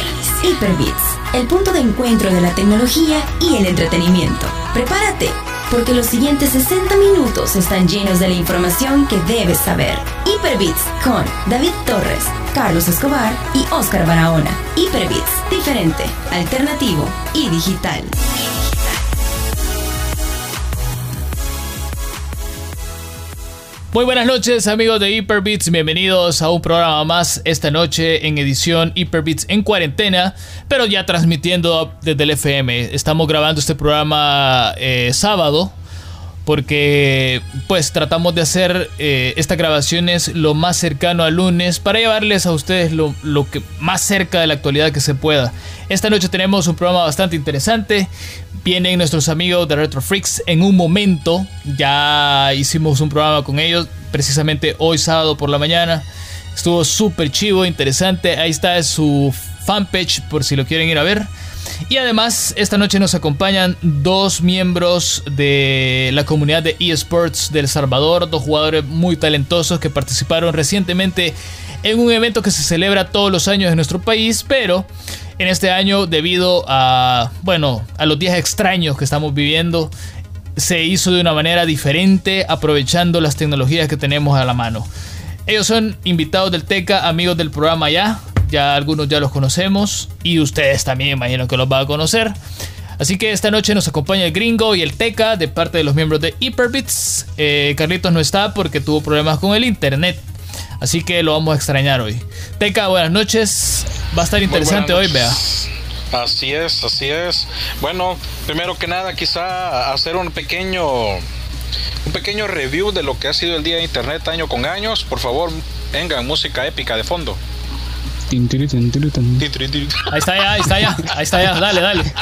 inicia Hyperbits, el punto de encuentro de la tecnología y el entretenimiento. Prepárate, porque los siguientes 60 minutos están llenos de la información que debes saber. Hyperbits con David Torres, Carlos Escobar y Oscar Barahona. Hyperbits, diferente, alternativo y digital. Muy buenas noches amigos de Hyperbits, bienvenidos a un programa más esta noche en edición Hyperbits en cuarentena, pero ya transmitiendo desde el FM. Estamos grabando este programa eh, sábado porque pues tratamos de hacer eh, estas grabaciones lo más cercano al lunes para llevarles a ustedes lo, lo, que más cerca de la actualidad que se pueda. Esta noche tenemos un programa bastante interesante. Vienen nuestros amigos de Retro Freaks en un momento. Ya hicimos un programa con ellos precisamente hoy sábado por la mañana. Estuvo súper chivo, interesante. Ahí está su fanpage por si lo quieren ir a ver. Y además, esta noche nos acompañan dos miembros de la comunidad de eSports del Salvador, dos jugadores muy talentosos que participaron recientemente en un evento que se celebra todos los años en nuestro país, pero en este año debido a, bueno, a los días extraños que estamos viviendo, se hizo de una manera diferente aprovechando las tecnologías que tenemos a la mano. Ellos son invitados del TECA, amigos del programa ya, ya algunos ya los conocemos y ustedes también imagino que los van a conocer. Así que esta noche nos acompaña el gringo y el Teca de parte de los miembros de Hyperbits. Eh, Carlitos no está porque tuvo problemas con el internet. Así que lo vamos a extrañar hoy. Teca, buenas noches. Va a estar interesante hoy, vea. Así es, así es. Bueno, primero que nada, quizá hacer un pequeño un pequeño review de lo que ha sido el día de internet año con años. Por favor, venga, música épica de fondo. Ahí está ya, ahí está ya, ahí está ya, dale, dale.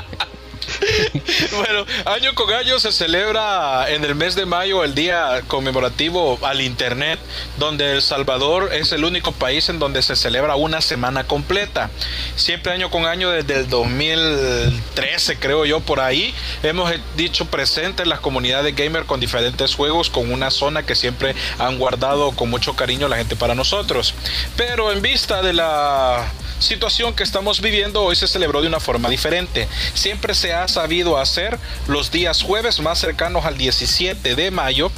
bueno, año con año se celebra en el mes de mayo el día conmemorativo al Internet, donde El Salvador es el único país en donde se celebra una semana completa. Siempre año con año, desde el 2013 creo yo, por ahí, hemos dicho presente las comunidades gamer con diferentes juegos, con una zona que siempre han guardado con mucho cariño la gente para nosotros. Pero en vista de la situación que estamos viviendo hoy se celebró de una forma diferente. Siempre se ha sabido hacer los días jueves más cercanos al 17 de mayo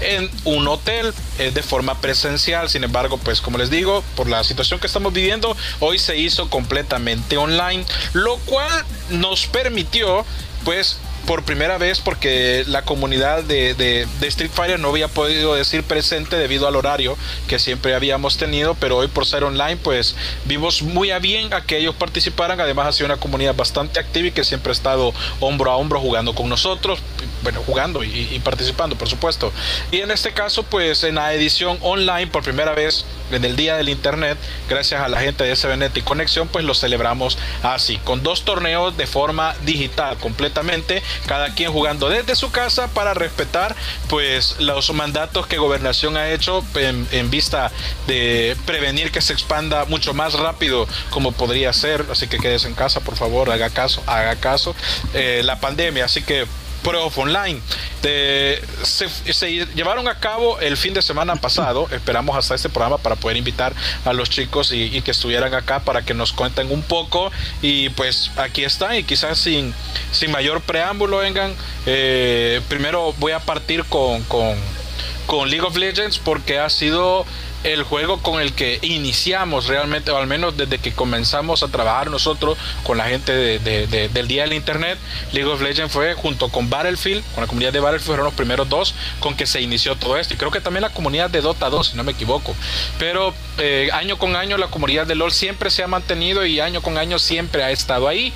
en un hotel eh, de forma presencial. Sin embargo, pues como les digo, por la situación que estamos viviendo, hoy se hizo completamente online, lo cual nos permitió pues por primera vez porque la comunidad de, de, Street Fighter no había podido decir presente debido al horario que siempre habíamos tenido, pero hoy por ser online pues vimos muy bien a que ellos participaran, además ha sido una comunidad bastante activa y que siempre ha estado hombro a hombro jugando con nosotros, bueno, jugando y, y participando por supuesto. Y en este caso pues en la edición online por primera vez en el día del internet, gracias a la gente de SBNet y Conexión, pues lo celebramos así, con dos torneos de forma digital completamente cada quien jugando desde su casa para respetar pues los mandatos que gobernación ha hecho en, vista de prevenir que se expanda mucho más rápido como podría ser. Así que quédese en casa por favor haga caso haga caso eh, la pandemia. Así que Pro Online. se, llevaron a cabo el fin de semana pasado. Esperamos hasta este programa para poder invitar a los chicos y, que estuvieran acá para que nos cuenten un poco. Y pues aquí están. Y quizás sin, sin mayor preámbulo, vengan. Eh, primero voy a partir con, con, con League of Legends porque ha sido el juego con el que iniciamos realmente, o al menos desde que comenzamos a trabajar nosotros con la gente del día del internet, League of Legends fue junto con Battlefield, con la comunidad de Battlefield fueron los primeros dos con que se inició todo esto. Y creo que también la comunidad de Dota 2, si no me equivoco. Pero eh, año con año la comunidad de LOL siempre se ha mantenido y año con año siempre ha estado ahí.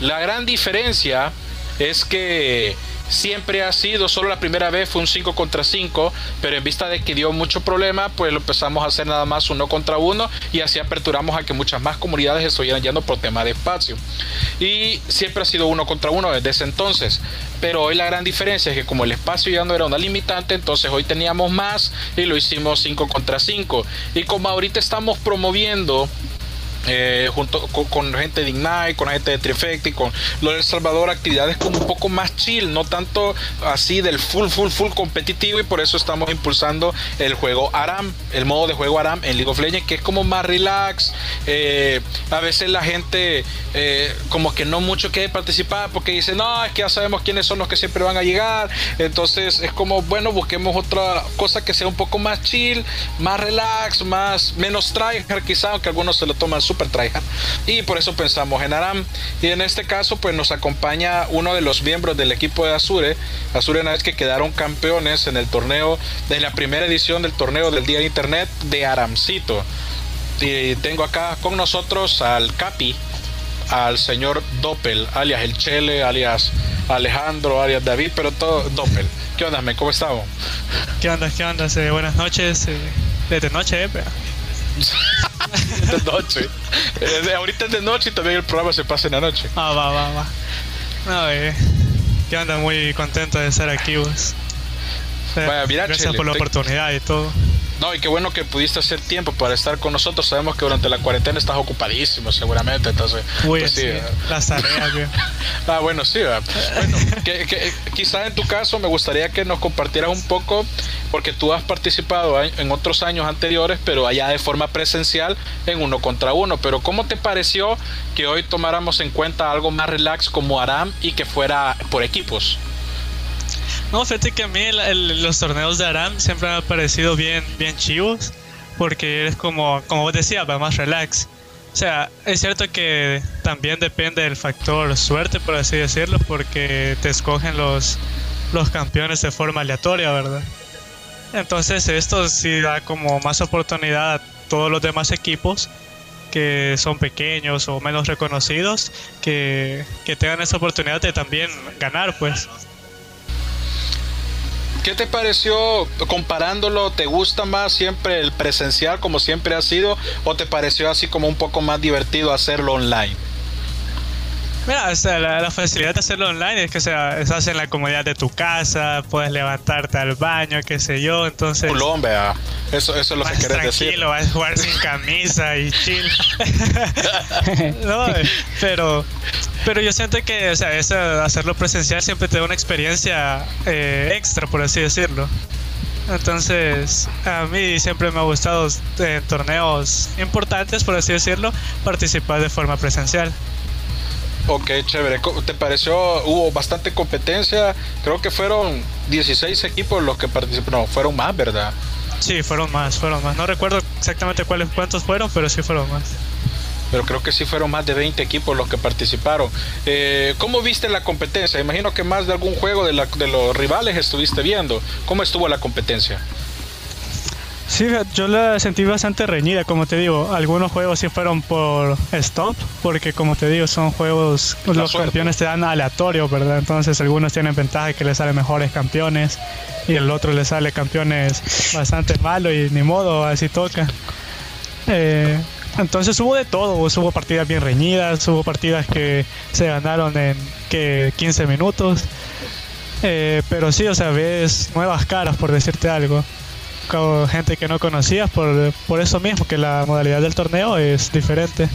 La gran diferencia es que siempre ha sido, solo la primera vez fue un 5 contra 5, pero en vista de que dio mucho problema, pues lo empezamos a hacer nada más uno contra uno y así aperturamos a que muchas más comunidades estuvieran yendo por tema de espacio. Y siempre ha sido uno contra uno desde ese entonces, pero hoy la gran diferencia es que como el espacio ya no era una limitante, entonces hoy teníamos más y lo hicimos 5 contra 5. Y como ahorita estamos promoviendo eh, junto con, gente de Ignite, con gente de Trifecti, con lo de El Salvador, actividades como un poco más chill, no tanto así del full, full, full competitivo y por eso estamos impulsando el juego Aram, el modo de juego Aram en League of Legends, que es como más relax. Eh, a veces la gente eh, como que no mucho quiere participar porque dice, no, es que ya sabemos quiénes son los que siempre van a llegar. Entonces es como, bueno, busquemos otra cosa que sea un poco más chill, más relax, más menos tryhard quizá, aunque algunos se lo toman súper y por eso pensamos en Aram. Y en este caso, pues nos acompaña uno de los miembros del equipo de Azure. Azure una vez que quedaron campeones en el torneo, de la primera edición del torneo del Día de Internet de Aramcito. Y tengo acá con nosotros al Capi, al señor Doppel, alias el Chele, alias Alejandro, alias David, pero todo Doppel. ¿Qué onda, me? ¿Cómo estamos? ¿Qué onda? ¿Qué onda? buenas noches. Eh, desde noche, eh, de noche. Eh, ahorita es de noche y también el programa se pasa en la noche. Ah, va, va, va. No, eh, que anda muy contento de estar aquí, vos. Vaya, mira, Gracias por la oportunidad y todo. No, y qué bueno que pudiste hacer tiempo para estar con nosotros. Sabemos que durante la cuarentena estás ocupadísimo, seguramente. Entonces, Uy, pues sí, sí, las tareas, Ah, bueno, sí. Bueno, que, quizás en tu caso me gustaría que nos compartieras un poco, porque tú has participado en otros años anteriores, pero allá de forma presencial, en uno contra uno. Pero, ¿cómo te pareció que hoy tomáramos en cuenta algo más relax como Aram y que fuera por equipos? No, fíjate que a mí los torneos de Aram siempre me han parecido bien, bien chivos, porque es como, como vos decías, va más relax. O sea, es cierto que también depende del factor suerte, por así decirlo, porque te escogen los, los campeones de forma aleatoria, ¿verdad? Entonces esto sí da como más oportunidad a todos los demás equipos que son pequeños o menos reconocidos que, que tengan esa oportunidad de también ganar, pues. ¿Qué te pareció comparándolo? ¿Te gusta más siempre el presencial como siempre ha sido o te pareció así como un poco más divertido hacerlo online? Mira, la, facilidad de hacerlo online es que sea, estás en la comodidad de tu casa, puedes levantarte al baño, qué sé yo, entonces... Colombia, eso, eso es lo que querés decir. Tranquilo, vas a jugar sin camisa y chill. no, pero, pero yo siento que, o sea, hacerlo presencial siempre te da una experiencia eh, extra, por así decirlo. Entonces, a mí siempre me ha gustado en torneos importantes, por así decirlo, participar de forma presencial. Ok, chévere. ¿Te pareció? Hubo bastante competencia. Creo que fueron 16 equipos los que participaron. No, fueron más, ¿verdad? Sí, fueron más, fueron más. No recuerdo exactamente cuáles cuántos fueron, pero sí fueron más. Pero creo que sí fueron más de 20 equipos los que participaron. Eh, ¿Cómo viste la competencia? Imagino que más de algún juego de, de los rivales estuviste viendo. ¿Cómo estuvo la competencia? Sí, yo la sentí bastante reñida, como te digo. Algunos juegos sí fueron por stop, porque como te digo, son juegos, los campeones te dan aleatorio, ¿verdad? Entonces algunos tienen ventaja que les salen mejores campeones y el otro le sale campeones bastante malo y ni modo, así toca. Eh, entonces hubo de todo, hubo partidas bien reñidas, hubo partidas que se ganaron en que 15 minutos. Eh, pero sí, o sea, ves nuevas caras, por decirte algo gente que no conocías por, por eso mismo, que la modalidad del torneo es diferente.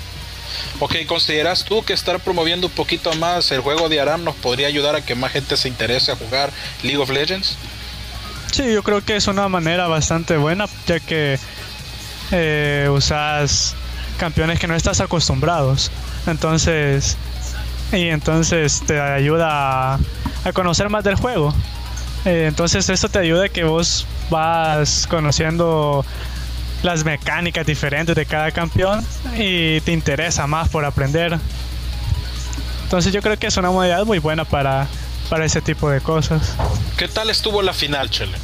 Ok, ¿consideras tú que estar promoviendo un poquito más el juego de Aram nos podría ayudar a que más gente se interese a jugar League of Legends? Sí, yo creo que es una manera bastante buena, ya que eh, usas campeones que no estás acostumbrados. Entonces, y entonces te ayuda a, a conocer más del juego. Eh, entonces esto te ayuda a que vos vas conociendo las mecánicas diferentes de cada campeón y te interesa más por aprender. Entonces yo creo que es una modalidad muy buena para, para ese tipo de cosas. ¿Qué tal estuvo la final, Chele?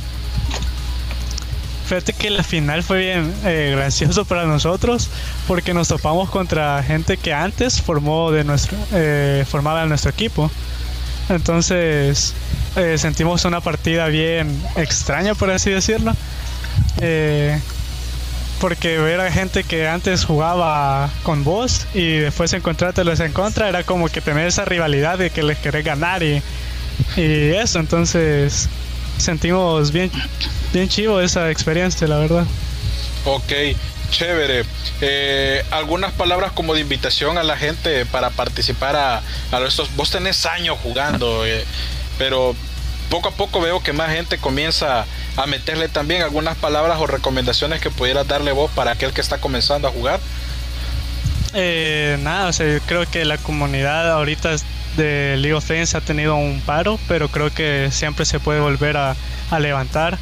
Fíjate que la final fue bien eh, gracioso para nosotros porque nos topamos contra gente que antes formó de nuestro, eh, formaba nuestro equipo. Entonces eh, sentimos una partida bien extraña, por así decirlo. Eh, porque ver a gente que antes jugaba con vos y después encontrártelos en contra era como que tener esa rivalidad de que les querés ganar y, y eso. Entonces sentimos bien, bien chivo esa experiencia, la verdad. Ok, chévere. Eh, algunas palabras como de invitación a la gente para participar a, a estos. Vos tenés años jugando, eh, pero poco a poco veo que más gente comienza a meterle también algunas palabras o recomendaciones que pudieras darle vos para aquel que está comenzando a jugar. Eh, nada, o sea, creo que la comunidad ahorita de League of Legends ha tenido un paro, pero creo que siempre se puede volver a, levantar.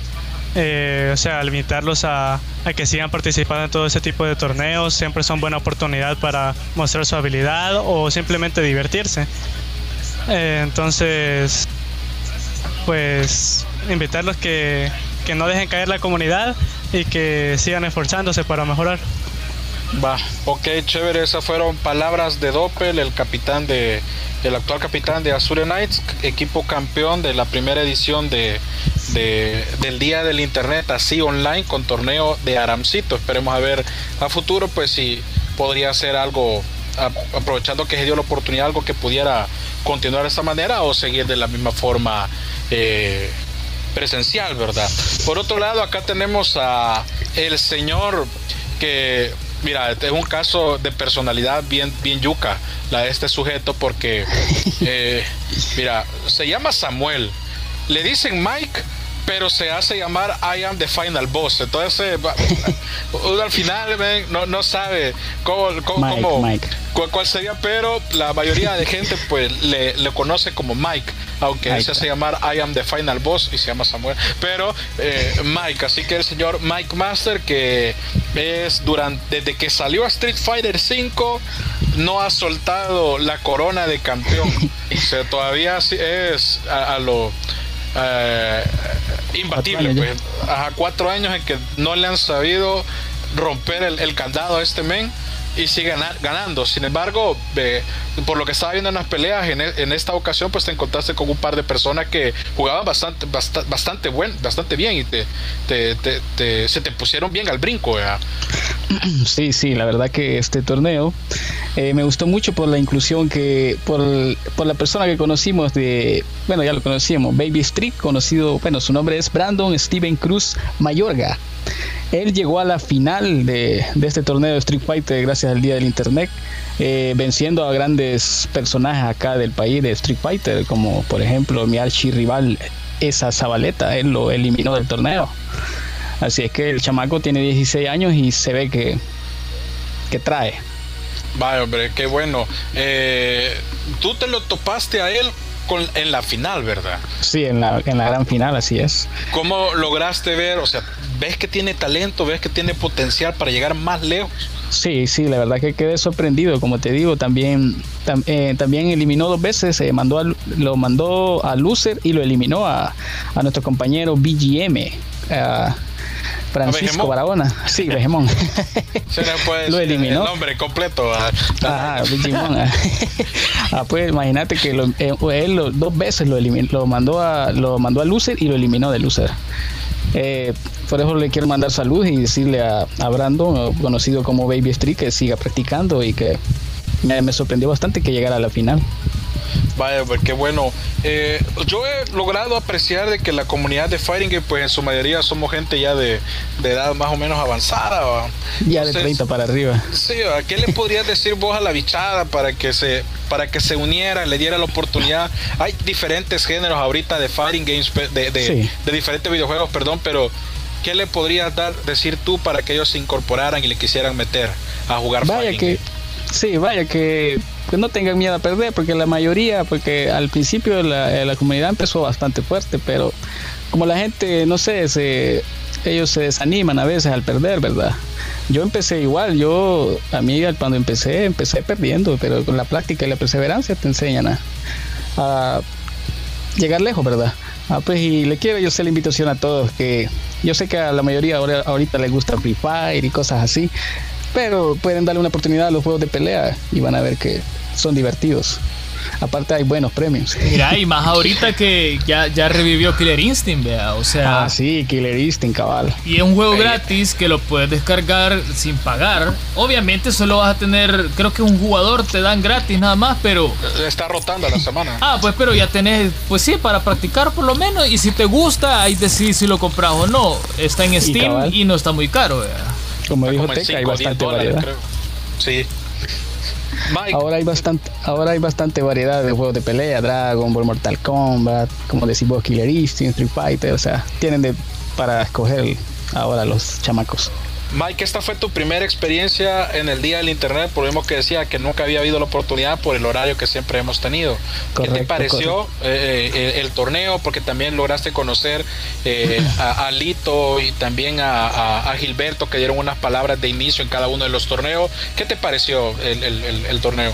Eh, o sea, limitarlos a, a, que sigan participando en todo ese tipo de torneos siempre son buena oportunidad para mostrar su habilidad o simplemente divertirse. Eh, entonces, pues invitarlos que, que no dejen caer la comunidad y que sigan esforzándose para mejorar. Va, ok, chévere, esas fueron palabras de Doppel, el capitán de, el actual capitán de Azure Knights, equipo campeón de la primera edición de, del Día del Internet, así online, con torneo de Aramcito. Esperemos a ver a futuro, pues si podría ser algo, aprovechando que se dio la oportunidad, algo que pudiera continuar de esta manera o seguir de la misma forma eh, presencial, ¿verdad? Por otro lado, acá tenemos a el señor que mira, es un caso de personalidad bien, bien yuca, la de este sujeto, porque, eh, mira, se llama Samuel, le dicen Mike, pero se hace llamar I am the final boss. Entonces, uno al final no, no sabe cómo, cómo, Cuál, sería, pero la mayoría de gente pues le, le conoce como Mike, aunque él se hace llamar I am the final boss y se llama Samuel, pero eh, Mike, así que el señor Mike Master que es durante desde que salió a Street Fighter 5 no ha soltado la corona de campeón. o sea, todavía es a lo eh, imbatible. Pues. a cuatro años en que no le han sabido romper el, candado a este men y sigue ganando. Sin embargo, por lo que estaba viendo en las peleas, en, e, esta ocasión, pues te encontraste con un par de personas que jugaban bastante, bastante, bastante, buen, bastante bien y te, se te pusieron bien al brinco. Sí, sí, la verdad que este torneo eh, me gustó mucho por la inclusión que, por, por, la persona que conocimos de, bueno, ya lo conocíamos, Baby Street, conocido, bueno, su nombre es Brandon Steven Cruz Mayorga. Él llegó a la final de, este torneo de Street Fighter gracias al Día del Internet, eh, venciendo a grandes personajes acá del país de Street Fighter, como por ejemplo mi archirrival esa Zabaleta, él lo eliminó del torneo. Así es que el chamaco tiene 16 años y se ve que, que trae. Vaya, hombre, qué bueno. Eh, Tú te lo topaste a él con, en la final, ¿verdad? Sí, en la, en la gran final, así es. ¿Cómo lograste ver? O sea, ¿ves que tiene talento? ¿Ves que tiene potencial para llegar más lejos? Sí, sí, la verdad que quedé sorprendido, como te digo, también eh, también eliminó dos veces, se mandó lo mandó a Loser y lo eliminó a, a nuestro compañero BGM. Francisco Barahona. Sí, Vegemón. lo eliminó. El nombre completo. Ah, ah, ah. ah pues imagínate que lo, eh, él dos veces lo eliminó, lo mandó a lo mandó a Loser y lo eliminó de Loser. Eh, por eso le quiero mandar salud y decirle a, a Brandon, conocido como Baby Street, que siga practicando y que me, sorprendió bastante que llegara a la final. Vaya, pues qué bueno. Eh, yo he logrado apreciar de que la comunidad de Fighting Game, pues en su mayoría somos gente ya de, edad más o menos avanzada. Ya de 30 para arriba. Sí, ¿a qué le podrías decir vos a la bichada para que se para que se uniera, le diera la oportunidad? Hay diferentes géneros ahorita de Fighting Games, de, de, de diferentes videojuegos, perdón, pero ¿qué le podrías dar, decir tú para que ellos se incorporaran y le quisieran meter a jugar vaya que Sí, vaya que, no tengan miedo a perder, porque la mayoría, porque al principio la, la comunidad empezó bastante fuerte, pero como la gente, no sé, se, ellos se desaniman a veces al perder, ¿verdad? Yo empecé igual, yo, a mí cuando empecé, empecé perdiendo, pero con la práctica y la perseverancia te enseñan a, a llegar lejos, ¿verdad? Ah, pues y le quiero yo hacer la invitación a todos que yo sé que a la mayoría ahora, ahorita les gusta Free Fire y cosas así, pero pueden darle una oportunidad a los juegos de pelea y van a ver que son divertidos. Aparte hay buenos premios. Mira, y más ahorita que ya, ya revivió Killer Instinct, vea, o sea... Ah, sí, Killer Instinct, cabal. Y es un juego gratis que lo puedes descargar sin pagar. Obviamente solo vas a tener, creo que un jugador te dan gratis nada más, pero... Está rotando a la semana. ah, pues pero ya tenés, pues sí, para practicar por lo menos. Y si te gusta, ahí decís si lo compras o no. Está en Steam y, no está muy caro, vea. Como dijo Teca, hay bastante variedad. Sí. Ahora hay bastante, ahora hay bastante variedad de juegos de pelea, Dragon Ball, Mortal Kombat, como decimos Killer Instinct, Street Fighter, o sea, tienen de para escoger ahora los chamacos. Mike, esta fue tu primera experiencia en el día del internet, por lo mismo que decía que nunca había habido la oportunidad por el horario que siempre hemos tenido. ¿Qué te pareció eh, eh, el, torneo? Porque también lograste conocer eh, a, Lito y también a, Gilberto, que dieron unas palabras de inicio en cada uno de los torneos. ¿Qué te pareció el torneo?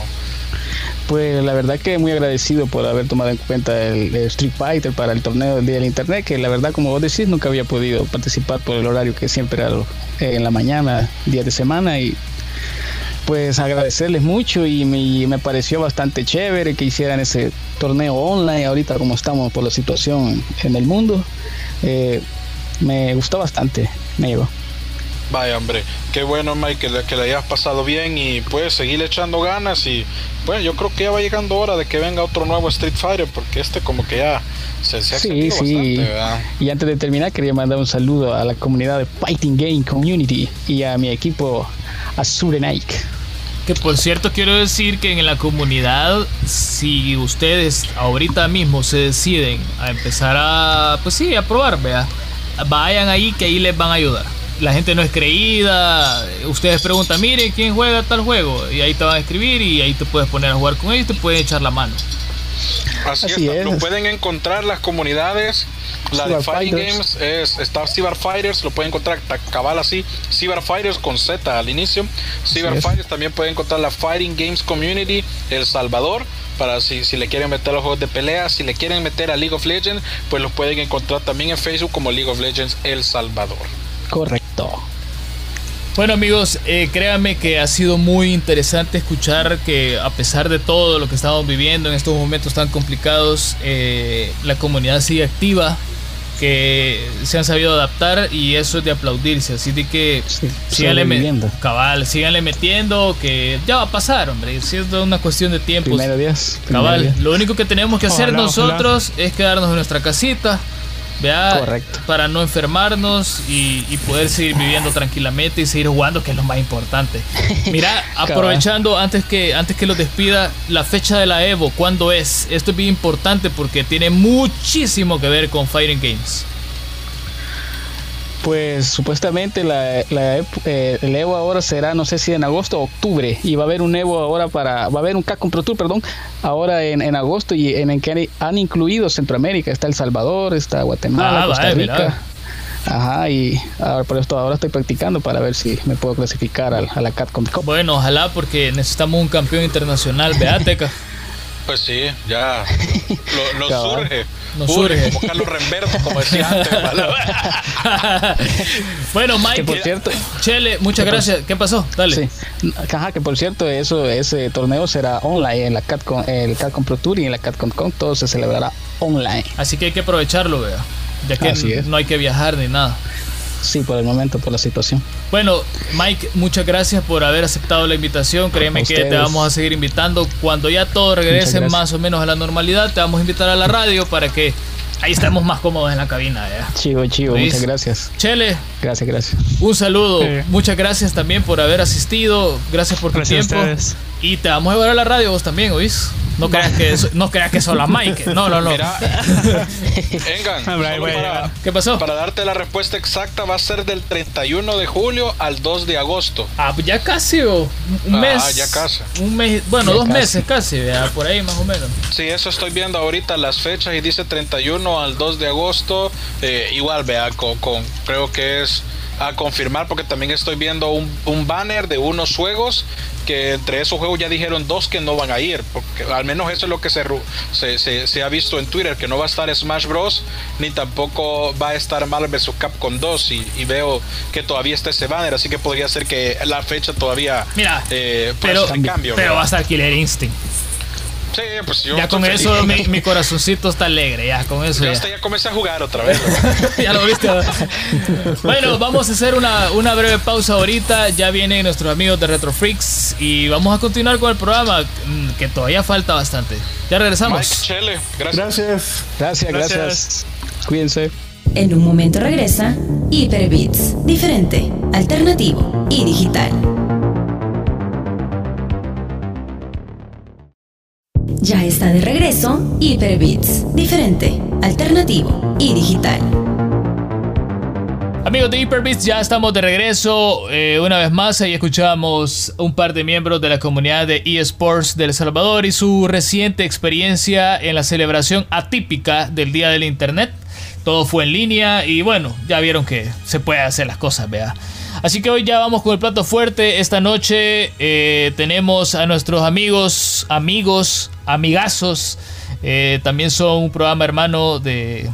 Pues la verdad que muy agradecido por haber tomado en cuenta el, Street Fighter para el torneo del Día del Internet, que la verdad como vos decís nunca había podido participar por el horario que siempre era eh, en la mañana, día de semana y pues agradecerles mucho y me, pareció bastante chévere que hicieran ese torneo online ahorita como estamos por la situación en el mundo. Eh, me gustó bastante, me llegó. Vaya, hombre, qué bueno, Mike, que le, que le hayas pasado bien y pues seguir echando ganas. Y pues yo creo que ya va llegando hora de que venga otro nuevo Street Fighter, porque este, como que ya se, se ha sí, sí. Bastante, Y antes de terminar, quería mandar un saludo a la comunidad de Fighting Game Community y a mi equipo Azure Nike. Que por cierto, quiero decir que en la comunidad, si ustedes ahorita mismo se deciden a empezar a, pues sí, a probar, vea, vayan ahí que ahí les van a ayudar la gente no es creída. Ustedes preguntan, mire, ¿quién juega tal juego? Y ahí te van a escribir y ahí te puedes poner a jugar con ellos y te pueden echar la mano. Así, es, lo pueden encontrar las comunidades. La de Fighting Games es, está Cyber Fighters, lo pueden encontrar cabal así, Cyber Fighters con Z al inicio. Cyber Fighters también pueden encontrar la Fighting Games Community El Salvador para si, si le quieren meter los juegos de pelea, si le quieren meter a League of Legends, pues los pueden encontrar también en Facebook como League of Legends El Salvador. Correcto. Bueno amigos, eh, créanme que ha sido muy interesante escuchar que a pesar de todo lo que estamos viviendo en estos momentos tan complicados, eh, la comunidad sigue activa, que se han sabido adaptar y eso es de aplaudirse. Así de que síganle metiendo. Cabal, síganle metiendo, que ya va a pasar, hombre. Si es una cuestión de tiempo. Cabal, lo único que tenemos que hacer nosotros es quedarnos en nuestra casita Correcto. Para no enfermarnos y, poder seguir viviendo tranquilamente y seguir jugando, que es lo más importante. Mira, aprovechando antes que, antes que lo despida, la fecha de la Evo, ¿cuándo es? Esto es bien importante porque tiene muchísimo que ver con Fighting Games. Pues supuestamente la, eh, el Evo ahora será, no sé si en agosto o octubre, y va a haber un Evo ahora para, va a haber un Capcom Pro Tour, perdón, ahora en, en agosto y en el que han incluido Centroamérica, está El Salvador, está Guatemala, ah, Costa Rica. Ajá, y ahora por esto ahora estoy practicando para ver si me puedo clasificar a, la Capcom Cup. Bueno, ojalá porque necesitamos un campeón internacional, Beateca. Pues sí, ya lo, surge. Nos surge. Como Carlos Remberto, como decía antes. bueno, Mike. por cierto. Chele, muchas gracias. ¿Qué pasó? Dale. Sí. Ajá, que por cierto, eso, ese torneo será online en la Catcon, el Catcon Pro Tour y en la Catcon Con. Todo se celebrará online. Así que hay que aprovecharlo, vea. Ya que no hay que viajar ni nada. Sí, por el momento, por la situación. Bueno, Mike, muchas gracias por haber aceptado la invitación. Créeme que te vamos a seguir invitando. Cuando ya todo regrese más o menos a la normalidad, te vamos a invitar a la radio para que ahí estemos más cómodos en la cabina. Chivo, chivo, muchas gracias. Chele. Gracias, gracias. Un saludo. Muchas gracias también por haber asistido. Gracias por tu tiempo. Y te vamos a llevar a la radio vos también, ¿oís? No creas que, no creas que solo Mike. No, no, no. Mira, para, ¿Qué pasó? Para darte la respuesta exacta, va a ser del 31 de julio al 2 de agosto. Ah, pues ya casi, un ah, mes. Ah, ya casi. Un mes, bueno, dos meses casi, por ahí más o menos. Sí, eso estoy viendo ahorita las fechas y dice 31 al 2 de agosto. Eh, igual, vea, con, creo que es a confirmar porque también estoy viendo un, un banner de unos juegos que entre esos juegos ya dijeron dos que no van a ir, porque al menos eso es lo que se, se, se, ha visto en Twitter, que no va a estar Smash Bros. ni tampoco va a estar Marvel vs. Capcom 2 y, y, veo que todavía está ese banner, así que podría ser que la fecha todavía Mira, eh, pero, cambio. Pero va a estar Killer Instinct. Sí, pues yo ya con eso mi, corazoncito está alegre, ya con eso. Ya, ya. comencé a jugar otra vez. ya lo viste. bueno, vamos a hacer una, una, breve pausa ahorita. Ya vienen nuestros amigos de Retro Freaks y vamos a continuar con el programa mm, que todavía falta bastante. Ya regresamos. Mike gracias. Gracias, gracias. Cuídense. En un momento regresa Hyperbits, diferente, alternativo y digital. Ya está de regreso Hyperbits, diferente, alternativo y digital. Amigos de Hyperbits, ya estamos de regreso eh, una vez más. Ahí escuchamos un par de miembros de la comunidad de eSports de Salvador y su reciente experiencia en la celebración atípica del Día del Internet. Todo fue en línea y bueno, ya vieron que se puede hacer las cosas, vea. Así que hoy ya vamos con el plato fuerte. Esta noche eh, tenemos a nuestros amigos, amigos, amigazos. Eh, también son un programa hermano de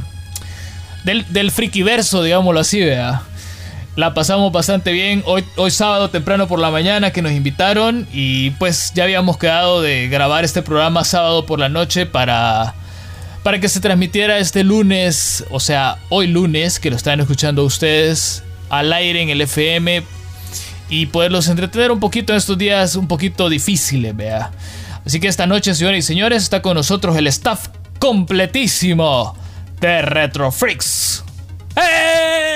del, del frikiverso, digámoslo así, vea. La pasamos bastante bien hoy, hoy sábado temprano por la mañana que nos invitaron y pues ya habíamos quedado de grabar este programa sábado por la noche para, para que se transmitiera este lunes, o sea, hoy lunes que lo están escuchando ustedes al aire en el FM y poderlos entretener un poquito en estos días un poquito difíciles, vea. Así que esta noche, señores y señores, está con nosotros el staff completísimo de Retro Freaks. ¡Eh!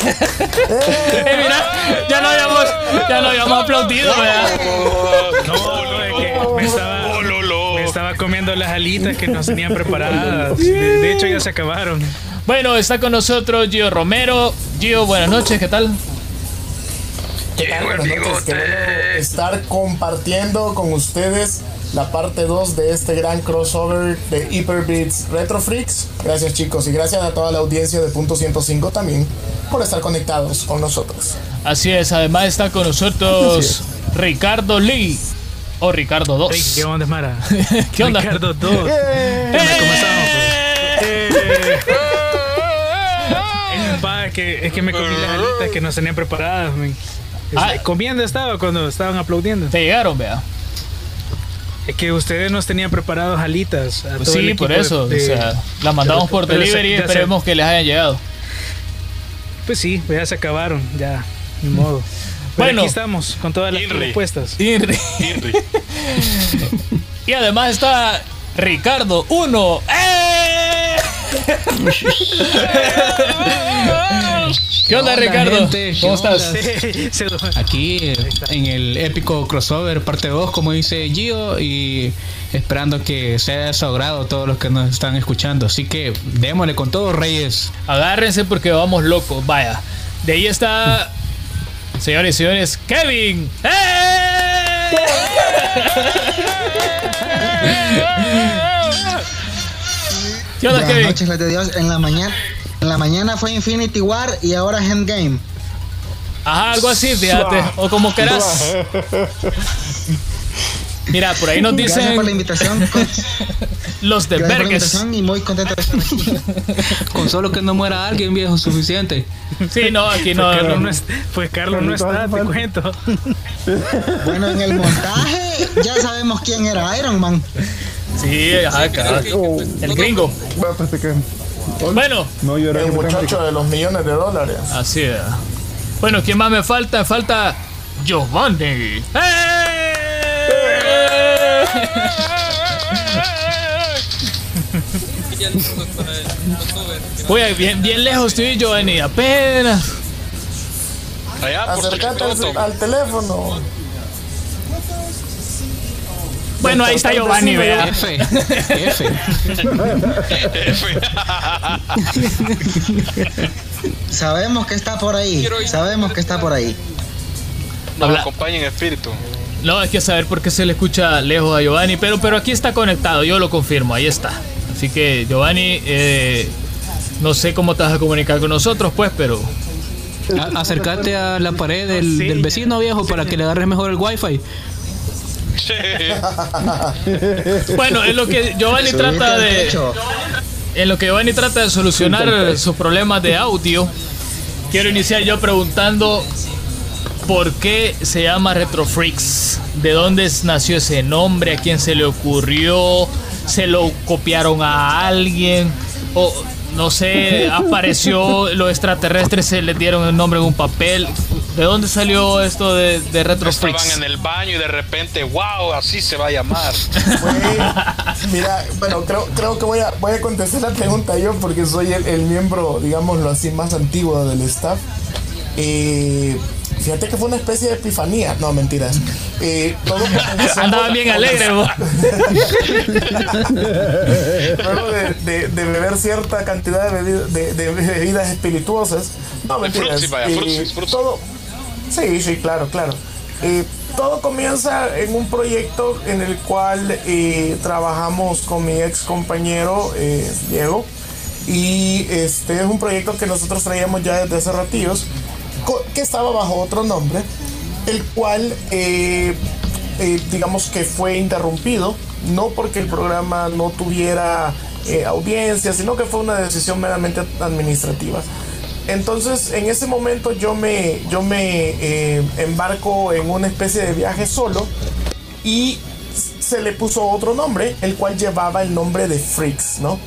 ¡Eh, mira, ya no habíamos, ya no habíamos aplaudido, ¿verdad? No, no, es que me estaba, me estaba comiendo las alitas que nos tenían preparadas. De, de hecho, ya se acabaron. Bueno, está con nosotros Gio Romero. Gio, buenas noches, ¿qué tal? ¿Qué tal? Buenas noches, qué bueno estar compartiendo con ustedes la parte 2 de este gran crossover de Hyperbeats Retro Freaks. Gracias chicos y gracias a toda la audiencia de Punto 105 también por estar conectados con nosotros. Así es, además está con nosotros Ricardo Lee. O Ricardo 2. Hey, ¿Qué onda, Mara? ¿Qué onda? Ricardo 2. ¿Qué onda? ¿Cómo estamos? Eh. Es pa, que, es que me comí las alitas que nos tenían preparadas. men. Ah. Comiendo estaba cuando estaban aplaudiendo. Te llegaron, vea. Es que ustedes nos tenían preparados alitas. A Pues todo sí, por eso. de- o sea, las mandamos por pero se- y se- esperemos que les hayan llegado. Pues sí, ya se acabaron, ya, ni modo. Pero Bueno. aquí estamos con todas las Inri. respuestas. Y, Henry. y además está Ricardo 1. ¡Eh! ¿Qué onda, Ricardo? gente? ¿Cómo ¿Qué estás? Aquí eh, en el épico crossover parte 2, como dice Gio, y esperando que sea de su agrado todos los que nos están escuchando. Así que démosle con todo, Reyes. Agárrense porque vamos locos. Vaya. De ahí está. Señores y señores, Kevin. ¡Eh! ¿Qué onda, Buenas Kevin? noches, de Dios. En la mañana, en la mañana fue Infinity War y ahora es Endgame. Ajá, algo así, fíjate. O como quieras. Mira, por ahí nos Gracias por la dicen invitación. los de invitación y muy contento de estar aquí. Con solo que no muera alguien, viejo, suficiente. Sí, no, aquí no. pues Carlos no, es- pues Carlos no está, te cuento. Bueno, en el montaje ya sabemos quién era Iron Man. Sí, ajá, cabrón. El gringo. Bueno, No, yo era El muchacho de los millones de dólares. así es. Bueno, ¿quién más me falta? Me falta Giovanni. ¡Eh! Oye, bien, bien lejos estoy Giovanni, apenas. Allá al, Tototo. al teléfono. Bueno, ahí está Giovanni, vea. F, F. Sabemos que está por ahí. Sabemos que está por ahí. Nos Habla- acompaña en espíritu. No, hay que saber por qué se le escucha lejos a Giovanni, pero, pero aquí está conectado, yo lo confirmo, ahí está. Así que Giovanni, eh, no sé cómo te vas a comunicar con nosotros, pues, pero A- acércate a la pared del, Sí, del vecino, viejo, para que le agarres mejor el wifi. bueno, es lo que Giovanni Subite trata de, en lo que Giovanni trata de solucionar sus problemas de audio. Quiero iniciar yo preguntando por qué se llama Retro Freaks, de dónde nació ese nombre, a quién se le ocurrió, se lo copiaron a alguien o no sé, apareció los extraterrestres se les dieron el nombre en un papel. ¿De dónde salió esto de, de Retro Estaban Freaks? en el baño y de repente, wow, así se va a llamar. Mira, bueno, creo, creo que voy a, voy a contestar la pregunta yo porque soy el, el miembro, digámoslo así, más antiguo del staff. Eh, fíjate que fue una especie de epifanía. No, mentiras. Eh, todo Andaba bien alegre, vos. Luego de, beber cierta cantidad de, bebidas espirituosas. No, mentiras. Eh, todo, sí, sí, claro, claro. Eh, todo comienza en un proyecto en el cual eh, trabajamos con mi ex compañero eh, Diego y este es un proyecto que nosotros traíamos ya desde hace ratillos que estaba bajo otro nombre el cual eh, digamos que fue interrumpido no porque el programa no tuviera audiencia sino que fue una decisión meramente administrativa entonces, en ese momento yo me, yo me eh, embarco en una especie de viaje solo y se le puso otro nombre, el cual llevaba el nombre de Freaks, ¿no?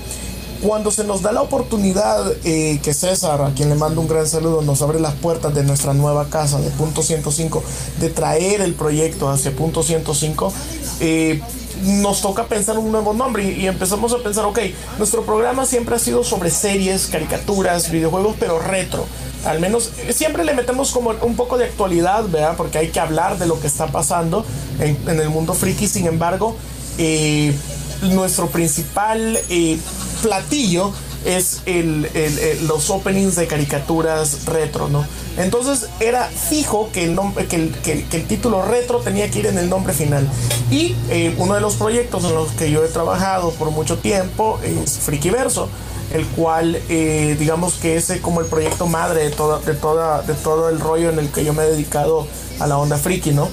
Cuando se nos da la oportunidad eh, que César, a quien le mando un gran saludo, nos abre las puertas de nuestra nueva casa de Punto 105, de traer el proyecto hacia Punto 105, eh, nos toca pensar un nuevo nombre y, empezamos a pensar, ok, nuestro programa siempre ha sido sobre series, caricaturas, videojuegos, pero retro. Al menos eh, siempre le metemos como un poco de actualidad, ¿verdad? Porque hay que hablar de lo que está pasando en, el mundo friki. Sin embargo, eh, nuestro principal platillo es el, los openings de caricaturas retro, ¿no? Entonces era fijo que el, nombre, que el, título retro tenía que ir en el nombre final. Y eh, uno de los proyectos en los que yo he trabajado por mucho tiempo es Frikiverso, el cual eh, digamos que es como el proyecto madre de, toda, de, toda, de todo el rollo en el que yo me he dedicado a la onda friki, ¿no?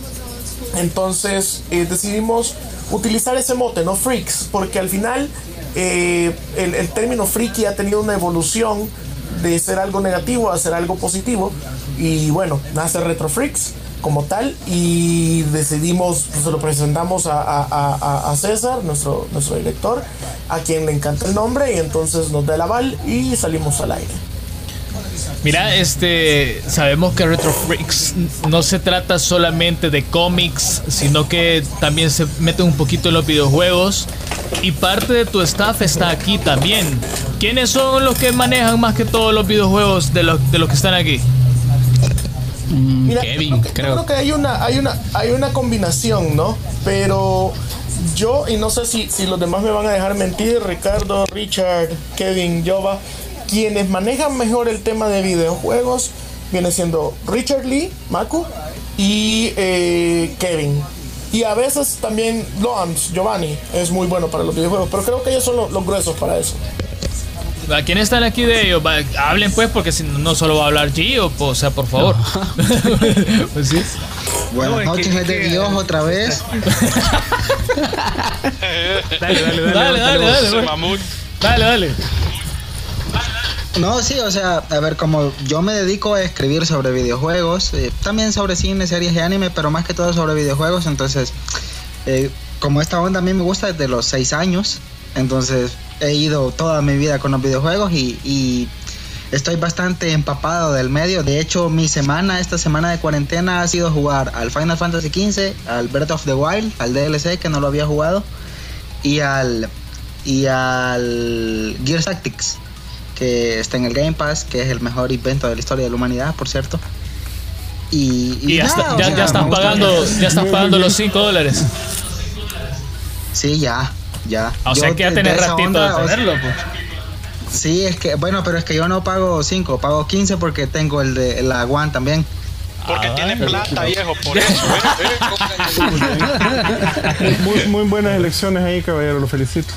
Entonces eh, decidimos utilizar ese mote, ¿no? Freaks, porque al final eh, el, término friki ha tenido una evolución de ser algo negativo a ser algo positivo. Y bueno, nace Retro Freaks como tal y decidimos, pues, se lo presentamos a, César, nuestro, nuestro director, a quien le encanta el nombre y entonces nos da el aval y salimos al aire. Mira, este, sabemos que Retro Freaks no se trata solamente de cómics, sino que también se mete un poquito en los videojuegos y parte de tu staff está aquí también. ¿Quiénes son los que manejan más que todos los videojuegos de los, de los que están aquí? Mm, Kevin, creo. creo que hay una, hay una, hay una combinación, ¿no? Pero yo, y no sé si, si los demás me van a dejar mentir, Ricardo, Richard, Kevin, Jova, quienes manejan mejor el tema de videojuegos viene siendo Richard Lee, Maku y eh, Kevin. Y a veces también Loans, Giovanni, es muy bueno para los videojuegos, pero creo que ellos son los, gruesos para eso. ¿A quién están aquí de ellos? Hablen pues, porque si no solo va a hablar Gio, o sea, por favor. pues sí. Buenas noches, de Dios otra vez. dale, dale, dale. Dale, dale, dale. Dale, dale. No, sí, o sea, a ver, como yo me dedico a escribir sobre videojuegos, eh, también sobre cine, series y anime, pero más que todo sobre videojuegos, entonces, eh, como esta onda a mí me gusta desde los seis años, entonces he ido toda mi vida con los videojuegos y, estoy bastante empapado del medio. De hecho, mi semana, esta semana de cuarentena, ha sido jugar al Final Fantasy XV, al Breath of the Wild, al DLC que no lo había jugado, y al, y al Gears Tactics que está en el Game Pass, que es el mejor invento de la historia de la humanidad, por cierto. Y, ya, están pagando, ya están pagando los 5 dólares. Sí, ya, ya. O sea que ya tenés ratito de tenerlo, pues. Sí, es que, bueno, pero es que yo no pago 5, pago 15 porque tengo el de la One también. Porque ah, tiene plata, viejo, por eso. ¿eh? muy, muy buenas elecciones ahí, caballero, lo felicito.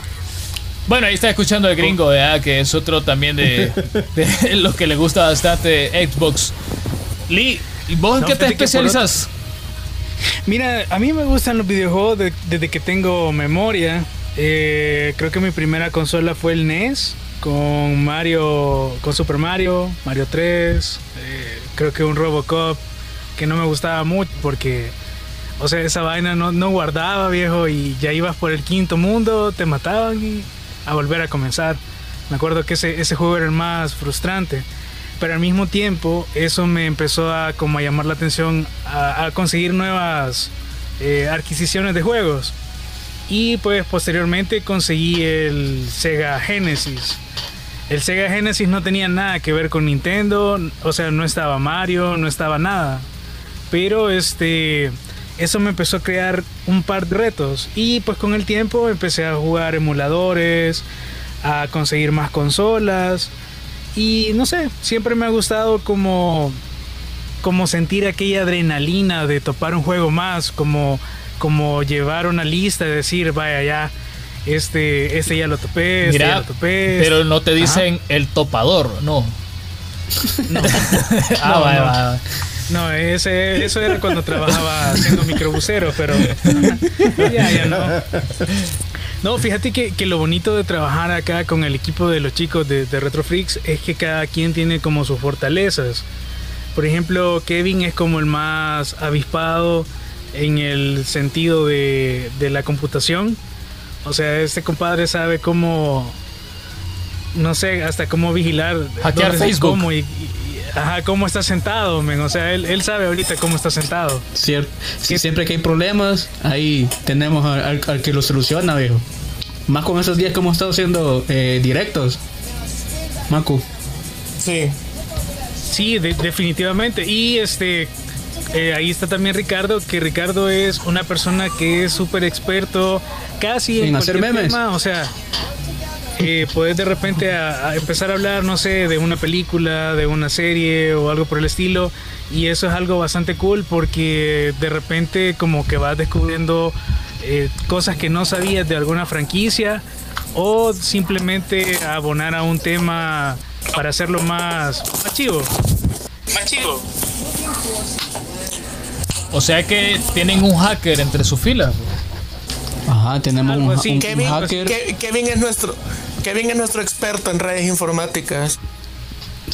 Bueno, ahí está escuchando el gringo, que es otro también de, de los que le gusta bastante Xbox. Lee, ¿y vos en qué te especializas? Mira, a mí me gustan los videojuegos desde que tengo memoria. Eh, creo que mi primera consola fue el NES con Mario, con Super Mario, Mario 3. Eh, creo que un Robocop que no me gustaba mucho porque, o sea, esa vaina no, no guardaba, viejo, y ya ibas por el quinto mundo, te mataban y a volver a comenzar. Me acuerdo que ese, ese juego era el más frustrante, pero al mismo tiempo eso me empezó a, como a llamar la atención a, conseguir nuevas eh, adquisiciones de juegos. Y pues posteriormente conseguí el Sega Genesis. El Sega Genesis no tenía nada que ver con Nintendo, o sea, no estaba Mario, no estaba nada. Pero este eso me empezó a crear un par de retos y pues con el tiempo empecé a jugar emuladores, a conseguir más consolas y no sé, siempre me ha gustado como como sentir aquella adrenalina de topar un juego más, como como llevar una lista y decir, vaya ya este este ya lo topé, este ya lo topé. Pero no te dicen el topador, no. No. ah, vaya, vaya. No, ese, eso era cuando trabajaba siendo microbusero, pero ya, ya no. No, fíjate que, que, lo bonito de trabajar acá con el equipo de los chicos de, de Retrofreaks es que cada quien tiene como sus fortalezas. Por ejemplo, Kevin es como el más avispado en el sentido de, de la computación. O sea, este compadre sabe cómo, no sé, hasta cómo vigilar. Hackear Facebook. Cómo y, Ajá, cómo está sentado, men. O sea, él, él sabe ahorita cómo está sentado. Cierto. Sí, siempre que hay problemas, ahí tenemos al, al, que lo soluciona, viejo. Más con esos días que hemos estado haciendo eh, directos. Macu. Sí. Sí, de, definitivamente. Y este. Eh, ahí está también Ricardo, que Ricardo es una persona que es súper experto casi en, en hacer memes. Tema, o sea, eh, puedes de repente a, a empezar a hablar, no sé, de una película, de una serie o algo por el estilo. Y eso es algo bastante cool porque de repente como que vas descubriendo eh, cosas que no sabías de alguna franquicia o simplemente abonar a un tema para hacerlo más, más chivo. Más chivo. O sea que tienen un hacker entre sus filas. Ajá, tenemos un, hacker. Ke- Kevin es nuestro Kevin es nuestro experto en redes informáticas.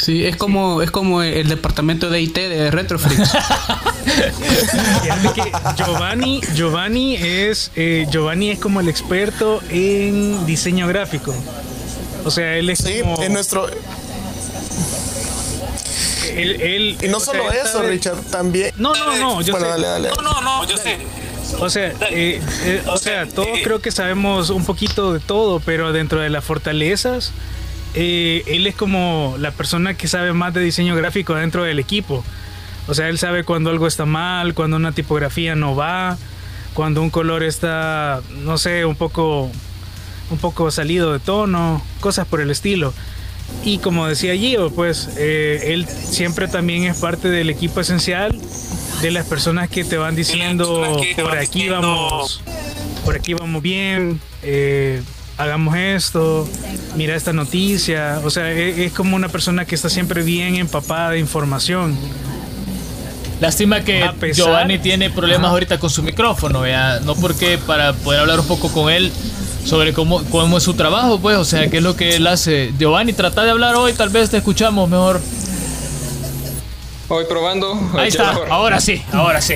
Sí, es como, es como el departamento de IT de que Giovanni, Giovanni es eh, Giovanni es como el experto en diseño gráfico. O sea, él es Sí, como es nuestro él, él- y no sea, solo eso, Richard, también No, no, no, yo Bueno, sé. dale, dale. No, no, no, yo sé. O sea, eh, eh, o sea, todos creo que sabemos un poquito de todo, pero dentro de las fortalezas, eh, él es como la persona que sabe más de diseño gráfico dentro del equipo. O sea, él sabe cuando algo está mal, cuando una tipografía no va, cuando un color está, no sé, un poco, un poco salido de tono, cosas por el estilo. Y como decía Gio, pues eh, él siempre también es parte del equipo esencial de las personas que te van diciendo por aquí vamos, por aquí vamos bien, eh, hagamos esto, mira esta noticia. O sea, es, es como una persona que está siempre bien empapada de información. Lástima que pesar- Giovanni tiene problemas Ajá. ahorita con su micrófono, ¿vea? No porque para poder hablar un poco con él sobre cómo, cómo es su trabajo, pues, o sea, qué es lo que él hace. Giovanni, trata de hablar hoy, tal vez te escuchamos mejor. Hoy probando. Ahí está, mejor. ahora sí, ahora sí.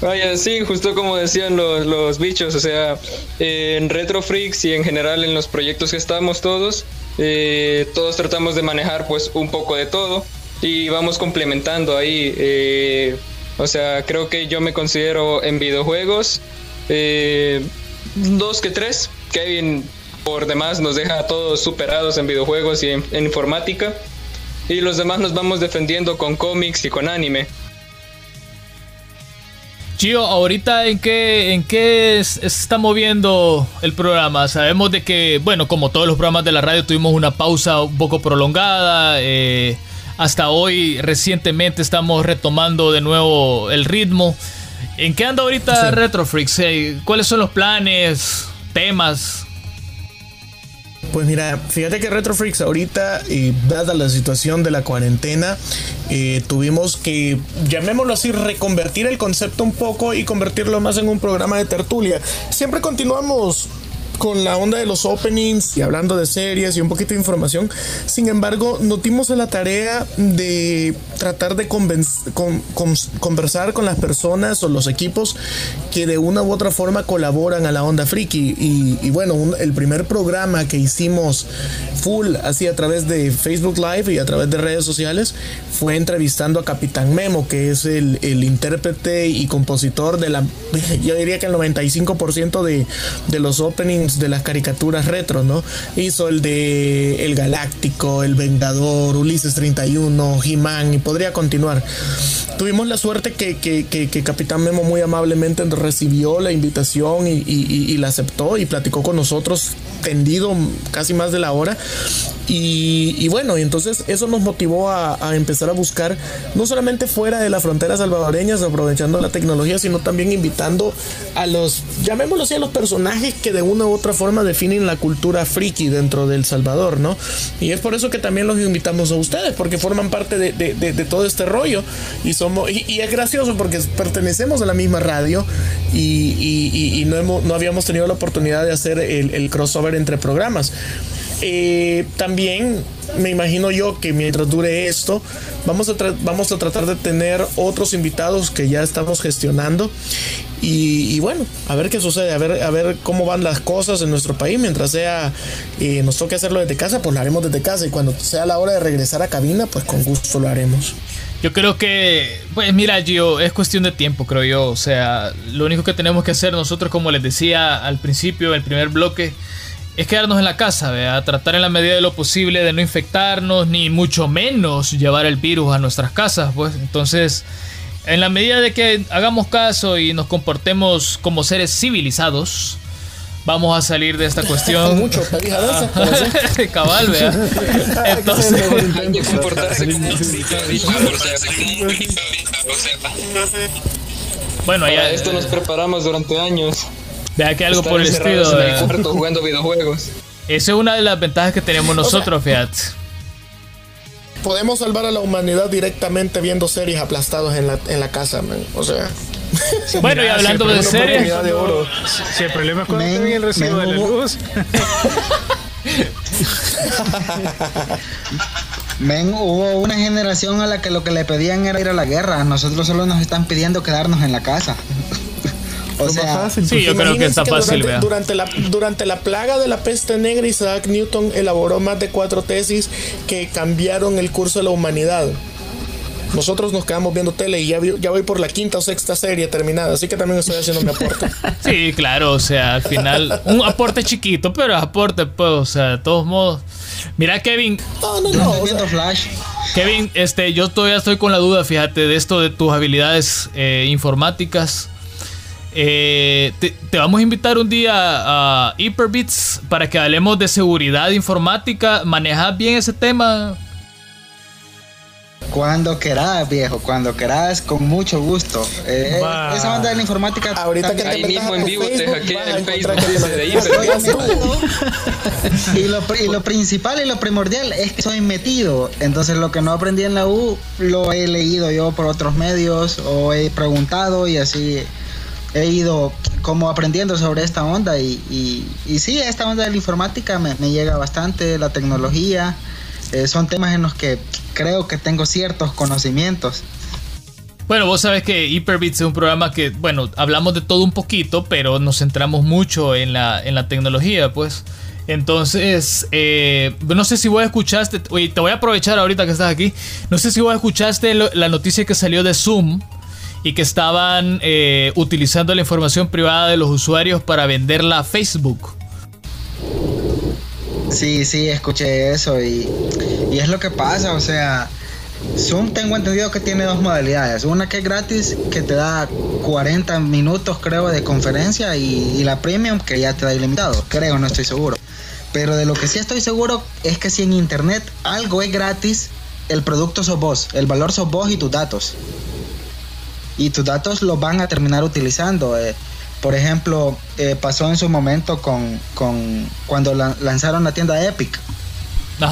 Vaya, sí, justo como decían los, los bichos, o sea, eh, en Retro Freaks y en general en los proyectos que estamos todos, eh, todos tratamos de manejar pues un poco de todo y vamos complementando ahí. eh, o sea, creo que yo me considero en videojuegos eh, dos que tres. Kevin por demás nos deja a todos superados en videojuegos y en, informática. Y los demás nos vamos defendiendo con cómics y con anime. Gio, ahorita en qué, en qué se está moviendo el programa. Sabemos de que, bueno, como todos los programas de la radio, tuvimos una pausa un poco prolongada. eh, hasta hoy, recientemente, estamos retomando de nuevo el ritmo. ¿En qué anda ahorita Retrofreaks? Eh, ¿Cuáles son los planes, temas? Pues mira, fíjate que Retrofreaks ahorita, eh, dada la situación de la cuarentena, eh, tuvimos que, llamémoslo así, reconvertir el concepto un poco y convertirlo más en un programa de tertulia. Siempre continuamos con la onda de los openings y hablando de series y un poquito de información. Sin embargo, nos dimos a la tarea de tratar de con- con- conversar con las personas o los equipos que de una u otra forma colaboran a la onda friki. Y, y bueno, un- el primer programa que hicimos full así a través de Facebook Live y a través de redes sociales fue entrevistando a Capitán Memo, que es el, el intérprete y compositor de la, yo diría que el 95% de, de los openings los de las caricaturas retro, ¿no? Hizo el de El Galáctico, El Vengador, Ulises 31, He-Man y podría continuar. Tuvimos la suerte que, que, Capitán Memo muy amablemente recibió la invitación y, la aceptó y platicó con nosotros tendido casi más de la hora. Y, y bueno, entonces eso nos motivó a, a, empezar a buscar, no solamente fuera de las fronteras salvadoreñas, aprovechando la tecnología, sino también invitando a los, llamémoslo así, a los personajes que de una u otra forma definen la cultura friki dentro del Salvador, ¿no? Y es por eso que también los invitamos a ustedes, porque forman parte de, de, de, todo este rollo. Y, somos, y, es gracioso porque pertenecemos a la misma radio y, y no, hemos, no habíamos tenido la oportunidad de hacer el, el crossover entre programas. Eh, también me imagino yo que mientras dure esto, vamos a, vamos a tratar de tener otros invitados que ya estamos gestionando. Y, bueno, a ver qué sucede, a ver, a ver cómo van las cosas en nuestro país. Mientras sea, eh, nos toque hacerlo desde casa, pues lo haremos desde casa. Y cuando sea la hora de regresar a cabina, pues con gusto lo haremos. Yo creo que, pues mira, Gio, es cuestión de tiempo, creo yo. O sea, lo único que tenemos que hacer nosotros, como les decía al principio, el primer bloque, es quedarnos en la casa, a tratar en la medida de lo posible de no infectarnos, ni mucho menos llevar el virus a nuestras casas, pues. Entonces, en la medida de que hagamos caso y nos comportemos como seres civilizados, vamos a salir de esta cuestión. mucho, Cabal, vea. Entonces, hay que comportarse como Bueno, ya esto nos preparamos durante años. Vea que algo por el estilo. jugando videojuegos. Esa es una de las ventajas que tenemos nosotros, Fiat. Podemos salvar a la humanidad directamente viendo series aplastados en la, en la casa, man. O sea. bueno, y hablando de series. Si el problema es cuando men, el recibo de la luz. Men, hubo una generación a la que lo que le pedían era ir a la guerra. Nosotros solo nos están pidiendo quedarnos en la casa. O sea, sí, yo creo que está fácil. Durante, la, durante la plaga de la peste negra, Isaac Newton elaboró más de cuatro tesis que cambiaron el curso de la humanidad. Nosotros nos quedamos viendo tele y ya, ya voy por la quinta o sexta serie terminada, así que también estoy haciendo mi aporte. Sí, claro, o sea, al final, un aporte chiquito, pero aporte, pues, o sea, de todos modos. Mira, Kevin. No, no, no. Flash. Kevin, este, yo todavía estoy con la duda, fíjate, de esto de tus habilidades eh, informáticas. Eh, te, vamos a invitar un día a Hyperbits para que hablemos de seguridad informática. ¿Manejas bien ese tema? Cuando querás, viejo, cuando querás, con mucho gusto. Eh, esa onda de la informática. Ahorita que ahí mismo en vivo te hackeé el Facebook de y, lo, y lo principal y lo primordial es que soy metido. Entonces, lo que no aprendí en la U lo he leído yo por otros medios o he preguntado y así he ido como aprendiendo sobre esta onda y, sí, esta onda de la informática me, llega bastante, la tecnología, eh, son temas en los que creo que tengo ciertos conocimientos. Bueno, vos sabes que Hyperbits es un programa que, bueno, hablamos de todo un poquito, pero nos centramos mucho en la, en la tecnología, pues. Entonces, eh, no sé si vos escuchaste, oye, te voy a aprovechar ahorita que estás aquí, no sé si vos escuchaste la noticia que salió de Zoom, y que estaban eh, utilizando la información privada de los usuarios para venderla a Facebook. Sí, sí, escuché eso y, es lo que pasa, o sea, Zoom tengo entendido que tiene dos modalidades, una que es gratis, que te da 40 minutos creo de conferencia y, la premium que ya te da ilimitado, creo, no estoy seguro. Pero de lo que sí estoy seguro es que si en internet algo es gratis, el producto sos vos, el valor sos vos y tus datos y tus datos los van a terminar utilizando. Eh. por ejemplo, eh, pasó en su momento con, con cuando lanzaron la tienda Epic.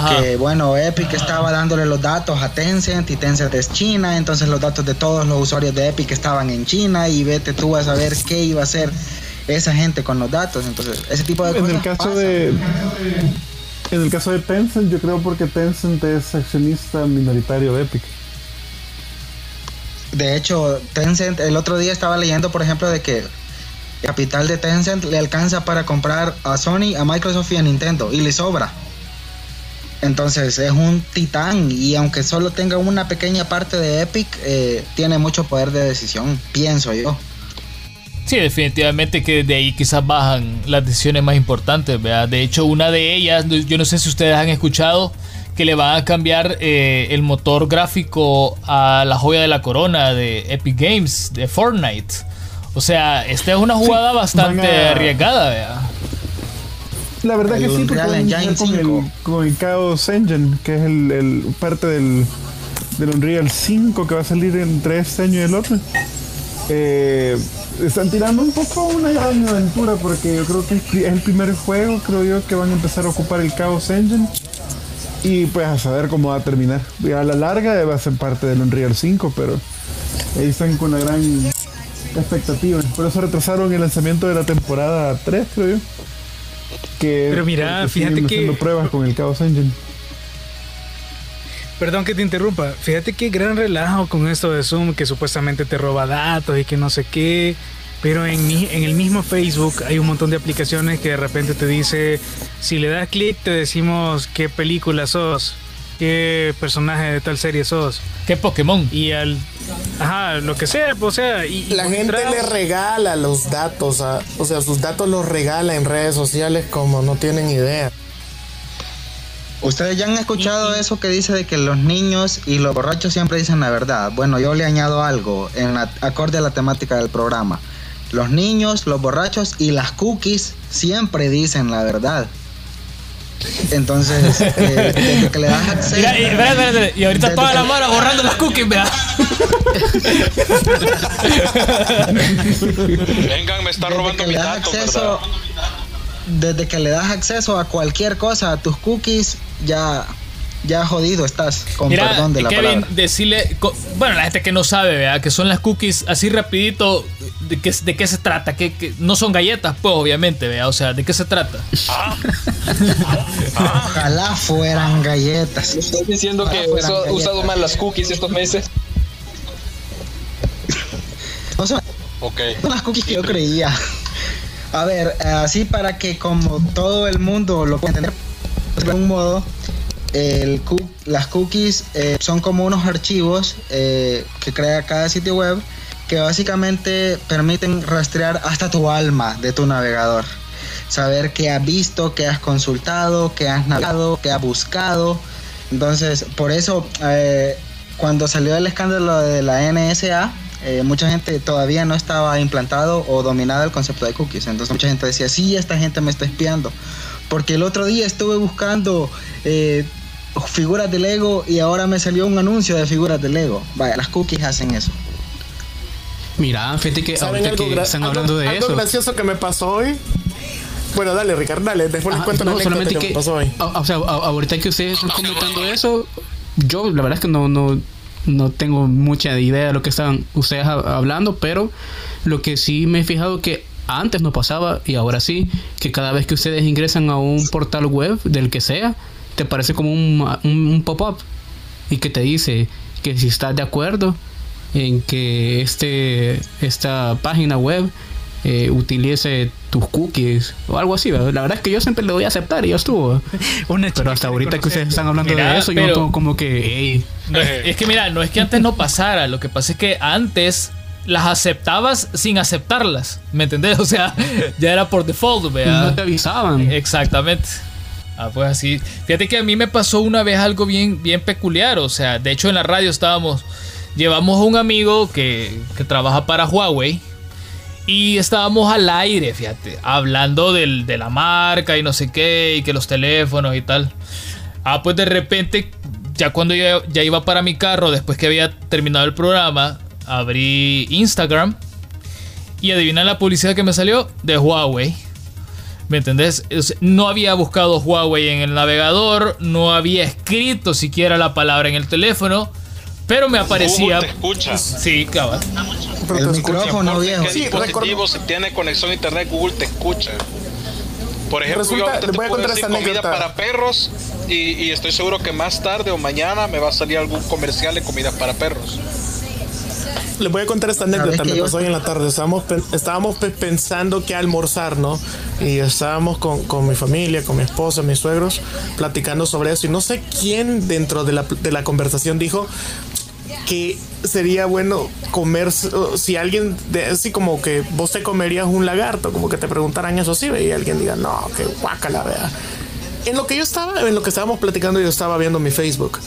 Que bueno, Epic estaba dándole los datos a Tencent y Tencent es China, entonces los datos de todos los usuarios de Epic estaban en China y vete tú a saber qué iba a hacer esa gente con los datos. Entonces, ese tipo de en cosas. El caso de, en el caso de Tencent, yo creo porque Tencent es accionista minoritario de Epic. De hecho, Tencent, el otro día estaba leyendo, por ejemplo, de que capital de Tencent le alcanza para comprar a Sony, a Microsoft y a Nintendo, y le sobra. Entonces es un titán y aunque solo tenga una pequeña parte de Epic, eh, tiene mucho poder de decisión, pienso yo. Sí, definitivamente que de ahí quizás bajan las decisiones más importantes. ¿verdad? De hecho, una de ellas, yo no sé si ustedes han escuchado que le van a cambiar eh, el motor gráfico a la joya de la corona de Epic Games, de Fortnite. O sea, esta es una jugada bastante arriesgada. ¿verdad? La verdad que sí, porque con el, con el Chaos Engine, que es el, el parte del, del Unreal 5 que va a salir entre este año y el otro. Eh, están tirando un poco una gran aventura porque yo creo que es el primer juego, creo yo, que van a empezar a ocupar el Chaos Engine. Y pues a saber cómo va a terminar. Y a la larga va a ser parte del Unreal 5, pero ahí están con una gran expectativa. Por eso retrasaron el lanzamiento de la temporada 3, creo yo. Que pero mira, fíjate que... pruebas con el Chaos Engine. Perdón que te interrumpa. Fíjate qué gran relajo con esto de Zoom, que supuestamente te roba datos y que no sé qué. Pero en, mi, en el mismo Facebook hay un montón de aplicaciones que de repente te dice, si le das clic te decimos qué película sos, qué personaje de tal serie sos. ¿Qué Pokémon? Y al... Ajá, lo que sea, o sea... Y, la gente le regala los datos, o sea, sus datos los regala en redes sociales como no tienen idea. Ustedes ya han escuchado eso que dice de que los niños y los borrachos siempre dicen la verdad. Bueno, yo le añado algo en acorde a la temática del programa. Los niños, los borrachos y las cookies siempre dicen la verdad. Entonces, eh, desde que le das acceso. Mira, y, espera, espera, y ahorita toda la mano borrando las cookies, vea. Vengan, me están robando mi dato, acceso, Desde que le das acceso a cualquier cosa, a tus cookies, ya ya jodido estás, con perdón de la Kevin, palabra. decirle, bueno, la gente que no sabe, ¿verdad? que son las cookies así rapidito, ¿de qué, de qué se trata? que no son galletas, pues obviamente, ¿verdad? o sea, ¿de qué se trata? Ojalá fueran galletas. Estás diciendo que he usado mal las cookies estos meses. No son, okay. son las cookies que yo creía. A ver, así para que como todo el mundo lo pueda entender de algún modo, las cookies eh, son como unos archivos eh, que crea cada sitio web que básicamente permiten rastrear hasta tu alma de tu navegador. Saber qué has visto, qué has consultado, qué has navegado, qué has buscado. Entonces, por eso, eh, cuando salió el escándalo de la NSA, mucha gente todavía no estaba implantado o dominado el concepto de cookies. Entonces, mucha gente decía, sí, esta gente me está espiando. Porque el otro día estuve buscando figuras de Lego y ahora me salió un anuncio de figuras de Lego. Vaya, las cookies hacen eso. Mira, fíjate que ahorita que están hablando de algo eso. gracioso que me pasó hoy. Bueno, dale, Ricardo, dale, después les cuento no, solamente que, me pasó hoy. o sea, ahorita que ustedes están comentando eso, yo la verdad es que no, no, no tengo mucha idea de lo que están ustedes hablando, pero lo que sí me he fijado que antes no pasaba y ahora sí, que cada vez que ustedes ingresan a un portal web del que sea, te parece como un, pop-up y que te dice que si estás de acuerdo en que este esta página web eh, utilice tus cookies o algo así. La verdad es que yo siempre le doy a aceptar y ya estuvo. pero hasta ahorita que ustedes están hablando de eso, yo como, como que... es que mira, no es que antes no pasara, lo que pasa es que antes las aceptabas sin aceptarlas, ¿me entendés? O sea, ya era por default, ¿verdad? No te avisaban. Exactamente. Ah, pues así. Fíjate que a mí me pasó una vez algo bien, bien peculiar, o sea, de hecho en la radio estábamos, llevamos a un amigo que, que trabaja para Huawei y estábamos al aire, fíjate, hablando del, de la marca y no sé qué, y que los teléfonos y tal. Ah, pues de repente, ya cuando yo ya iba para mi carro, después que había terminado el programa, abrí Instagram y adivina la publicidad que me salió de Huawei. ¿Me entendés? No había buscado Huawei en el navegador, no había escrito siquiera la palabra en el teléfono, pero me aparecía. Google te escucha. Sí, claro. El micrófono viejo. Sí, dispositivo si tiene conexión a internet, Google te escucha. Por ejemplo, Resulta, yo te voy a contar esta comida para perros y, y estoy seguro que más tarde o mañana me va a salir algún comercial de comida para perros les voy a contar esta anécdota. Me pasó hoy en la tarde. Estábamos, estábamos pensando qué almorzar, ¿no? Y estábamos con, con, mi familia, con mi esposa, mis suegros, platicando sobre eso. Y no sé quién dentro de la, de la conversación dijo, que sería bueno comer, si alguien, así como que vos te comerías un lagarto, como que te preguntaran eso así, y alguien diga, no, que la vea. En lo que yo estaba, en lo que estábamos platicando, yo estaba viendo mi Facebook.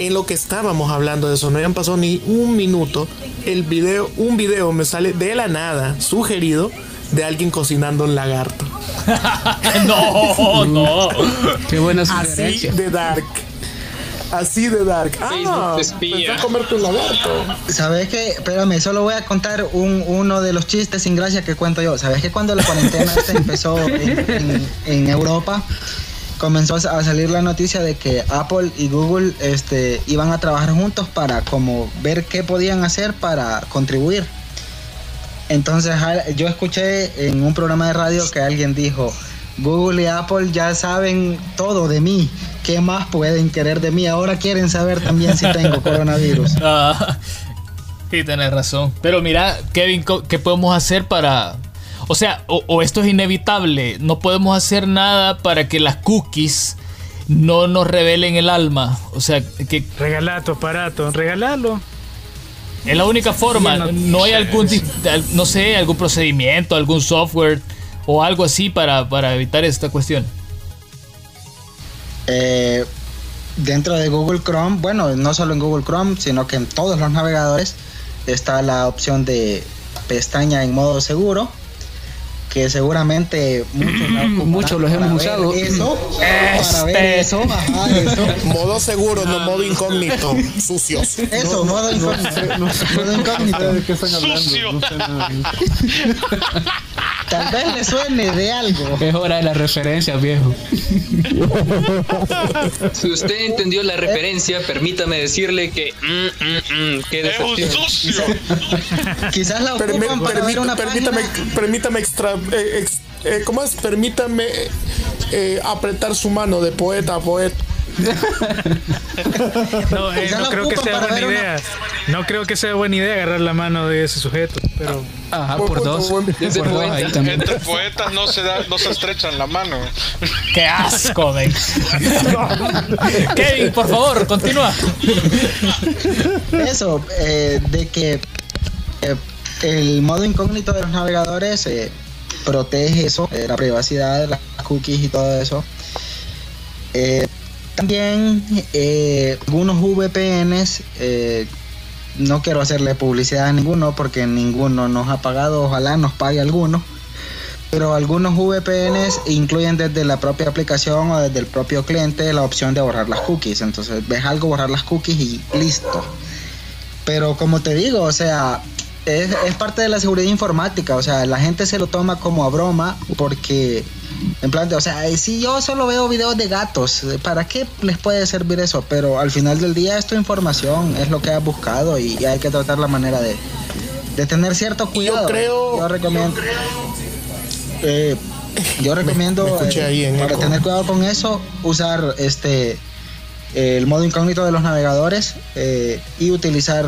En lo que estábamos hablando de eso, no habían pasado ni un minuto. El video, un video me sale de la nada, sugerido, de alguien cocinando un lagarto. no, no. Qué buena Así de dark. Así de dark. Ah, a comerte un lagarto. ¿Sabes qué? Espérame, solo voy a contar un, uno de los chistes sin gracia que cuento yo. ¿Sabes que cuando la cuarentena empezó en, Europa, comenzó a salir la noticia de que Apple y Google este, iban a trabajar juntos para como ver qué podían hacer para contribuir. Entonces yo escuché en un programa de radio que alguien dijo, Google y Apple ya saben todo de mí. ¿Qué más pueden querer de mí? Ahora quieren saber también si tengo coronavirus. Ah, sí, tenés razón. Pero mira, Kevin, ¿qué podemos hacer para... O sea, o, esto es inevitable. No podemos hacer nada para que las cookies no nos revelen el alma. O sea, que... Regalar tu aparato, regalarlo. Es la única forma. No hay algún, no sé, algún procedimiento, algún software o algo así para, evitar esta cuestión? Eh, dentro de Google Chrome, bueno, no solo en Google Chrome, sino que en todos los navegadores está la opción de pestaña en modo seguro que seguramente muchos, los hemos usado. Eso, para ver este. eso, Modo seguro, no modo incógnito, sucios. Eso, modo incógnito. modo incógnito. ¿De qué están hablando? Tal vez le suene de algo. Es hora de la referencia, viejo. si usted entendió la referencia, permítame decirle que. Mm, mm, mm, qué sucio. Quizás la ocupan para ver una permítame, permítame extra, eh, eh, ¿Cómo es? Permítame eh, apretar su mano de poeta a poeta. no, no creo que sea buena idea. No creo que sea buena idea agarrar la mano de ese sujeto, pero. Ajá, por, dos. por Entre poetas no se, da, no se estrechan la mano. ¡Qué asco, ven! Kevin, por favor, continúa. Eso, de que el modo incógnito de los navegadores protege eso, eh, la privacidad, las cookies y todo eso. Eh, también eh, algunos VPNs, no quiero hacerle publicidad a ninguno porque ninguno nos ha pagado, ojalá nos pague alguno. Pero algunos VPNs incluyen desde la propia aplicación o desde el propio cliente la opción de borrar las cookies. Entonces ves algo, borrar las cookies y listo. Pero como te digo, o sea, es, parte de la seguridad informática, o sea, la gente se lo toma como a broma porque, en plan, de, o sea, si yo solo veo videos de gatos, ¿para qué les puede servir eso? Pero al final del día es tu información, es lo que has buscado y, hay que tratar la manera de, tener cierto cuidado. Yo creo... Yo recomiendo... Eh, yo recomiendo eh, para tener cuidado con eso usar este el modo incógnito de los navegadores eh, y utilizar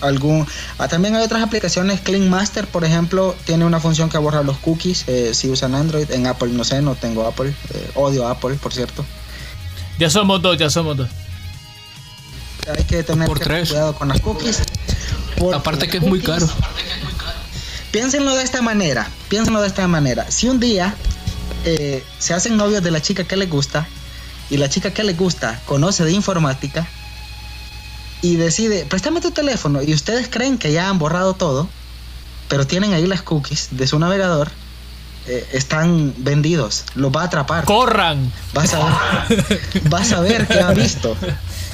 algún ah, también hay otras aplicaciones Clean Master por ejemplo tiene una función que borra los cookies eh, si usan Android en Apple no sé no tengo Apple eh, odio Apple por cierto. Ya somos dos ya somos dos hay que tener cuidado con las cookies aparte que es muy caro. Piénsenlo de esta manera piénsenlo de esta manera. Si un día eh, se hacen novios de la chica que les gusta y la chica que les gusta conoce de informática y decide, préstame tu teléfono y ustedes creen que ya han borrado todo, pero tienen ahí las cookies de su navegador, eh, están vendidos, los va a atrapar. ¡Corran! Vas a ver, vas a ver qué ha visto.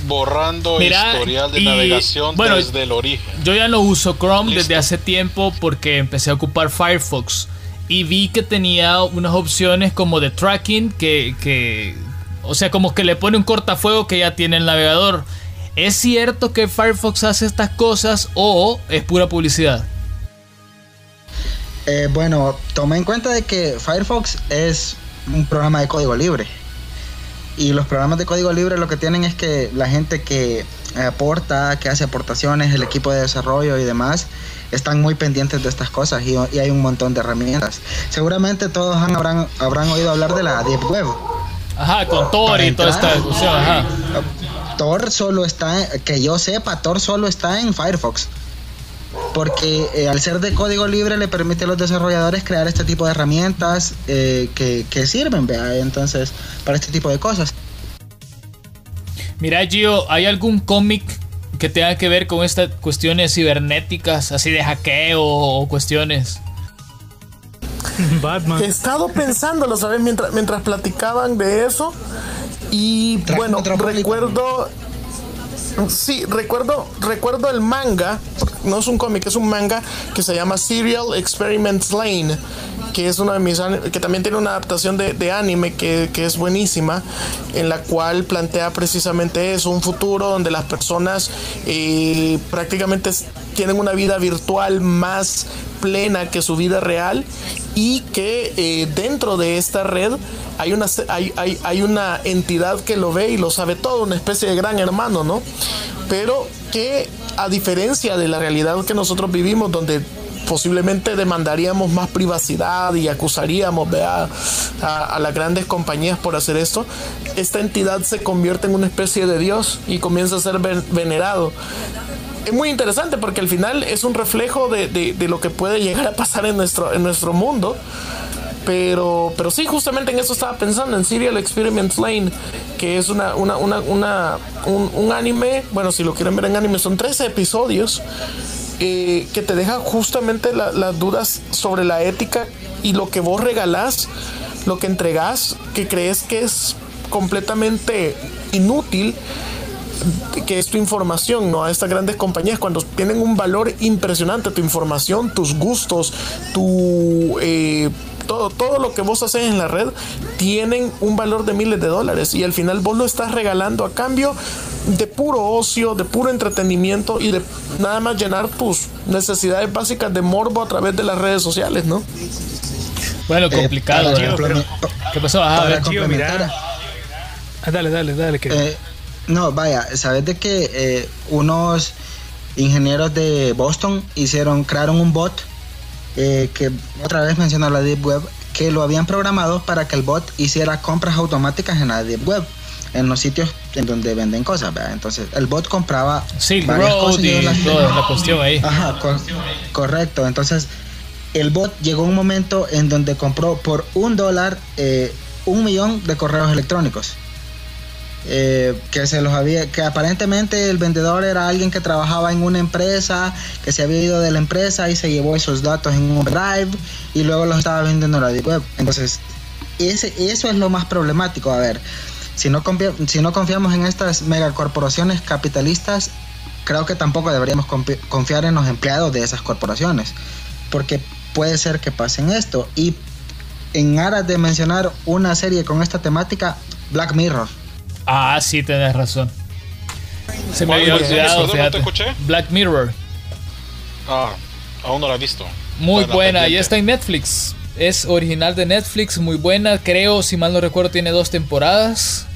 Borrando historial de navegación desde el origen. Yo ya no uso Chrome desde hace tiempo porque empecé a ocupar Firefox y vi que tenía unas opciones como de tracking que, que o sea, como que le pone un cortafuego que ya tiene el navegador. ¿Es cierto que Firefox hace estas cosas o es pura publicidad? Eh, bueno, toma en cuenta de que Firefox es un programa de código libre. Y los programas de código libre lo que tienen es que la gente que aporta, que hace aportaciones, el equipo de desarrollo y demás, están muy pendientes de estas cosas y, hay un montón de herramientas. Seguramente todos habrán, habrán oído hablar de la Deep Web. Ajá, con Tor y toda esta discusión, ajá Thor solo está, que yo sepa, Thor solo está en Firefox. Porque eh, al ser de código libre le permite a los desarrolladores crear este tipo de herramientas eh, que, que, sirven, ¿vea? entonces, para este tipo de cosas. Mira, Gio, ¿hay algún cómic que tenga que ver con estas cuestiones cibernéticas, así de hackeo o cuestiones? Batman. He estado pensándolo, ¿sabes? Mientras, mientras platicaban de eso. Y bueno, recuerdo. Sí, recuerdo, recuerdo el manga, no es un cómic, es un manga que se llama Serial Experiments Lane, que es uno de mis que también tiene una adaptación de, anime que, es buenísima, en la cual plantea precisamente eso, un futuro donde las personas eh, prácticamente tienen una vida virtual más plena que su vida real y que eh, dentro de esta red hay una, hay, hay, hay una entidad que lo ve y lo sabe todo, una especie de gran hermano, ¿no? Pero que a diferencia de la realidad que nosotros vivimos, donde posiblemente demandaríamos más privacidad y acusaríamos a, a, las grandes compañías por hacer esto, esta entidad se convierte en una especie de Dios y comienza a ser venerado. Es muy interesante porque al final es un reflejo de, de, lo que puede llegar a pasar en nuestro, en nuestro mundo. Pero, pero sí, justamente en eso estaba pensando, en Serial Experiment Lane, que es una, una, una, una un, un, anime, bueno, si lo quieren ver en anime, son 13 episodios que te deja justamente las dudas sobre la ética y lo que vos regalás, lo que entregás, que crees que es completamente inútil que es tu información, ¿no? A estas grandes compañías cuando tienen un valor impresionante, tu información, tus gustos, tu eh, todo, todo lo que vos haces en la red tienen un valor de miles de dólares y al final vos lo estás regalando a cambio de puro ocio, de puro entretenimiento y de nada más llenar tus necesidades básicas de morbo a través de las redes sociales, ¿no? Bueno, eh, complicado. ¿Qué pasó? Ah, dale, dale, dale. Eh, no, vaya, sabes de que eh, unos ingenieros de Boston hicieron, crearon un bot eh, que otra vez mencionó la Deep Web, que lo habían programado para que el bot hiciera compras automáticas en la Deep Web, en los sitios en donde venden cosas, Entonces, el bot compraba varias cosas y la, la cuestión ahí. Ajá, correcto. Entonces, el bot llegó un momento en donde compró por un dólar eh, un millón de correos electrónicos. Eh, que se los había, que aparentemente el vendedor era alguien que trabajaba en una empresa, que se había ido de la empresa y se llevó esos datos en un drive y luego los estaba vendiendo en la web. Entonces, ese, eso es lo más problemático. A ver, si no, si no confiamos en estas megacorporaciones capitalistas, creo que tampoco deberíamos confiar en los empleados de esas corporaciones, porque puede ser que pasen esto. Y en aras de mencionar una serie con esta temática, Black Mirror. Ah, sí, tenés razón. Se me había olvidado, Black Mirror. Ah, aún no la he visto. Muy buena, y está en Netflix. Es original de Netflix, muy buena. Creo, si mal no recuerdo, tiene dos temporadas.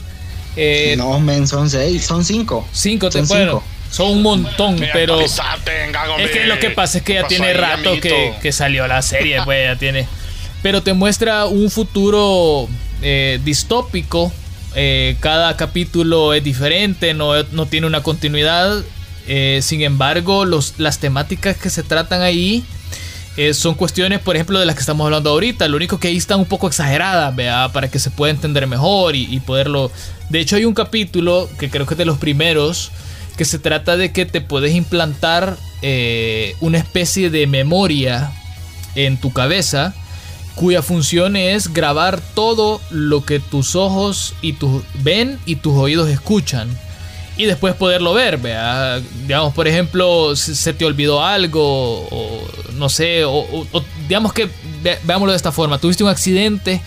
Eh, no, men, son seis, son cinco. Cinco temporadas. Son un montón, pero. es que lo que pasa es que ya tiene rato que, que, salió la serie, pues ya tiene. Pero te muestra un futuro eh, distópico eh, cada capítulo es diferente, no, tiene una continuidad. Eh, sin embargo, los, las temáticas que se tratan ahí eh, son cuestiones, por ejemplo, de las que estamos hablando ahorita. Lo único que ahí están un poco exageradas, ¿vea? para que se pueda entender mejor y, poderlo... De hecho, hay un capítulo que creo que es de los primeros, que se trata de que te puedes implantar una especie de memoria en tu cabeza cuya función es grabar todo lo que tus ojos y tus ven y tus oídos escuchan y después poderlo ver, vea, digamos por ejemplo se te olvidó algo o no sé o, digamos que veámoslo de esta forma, tuviste un accidente,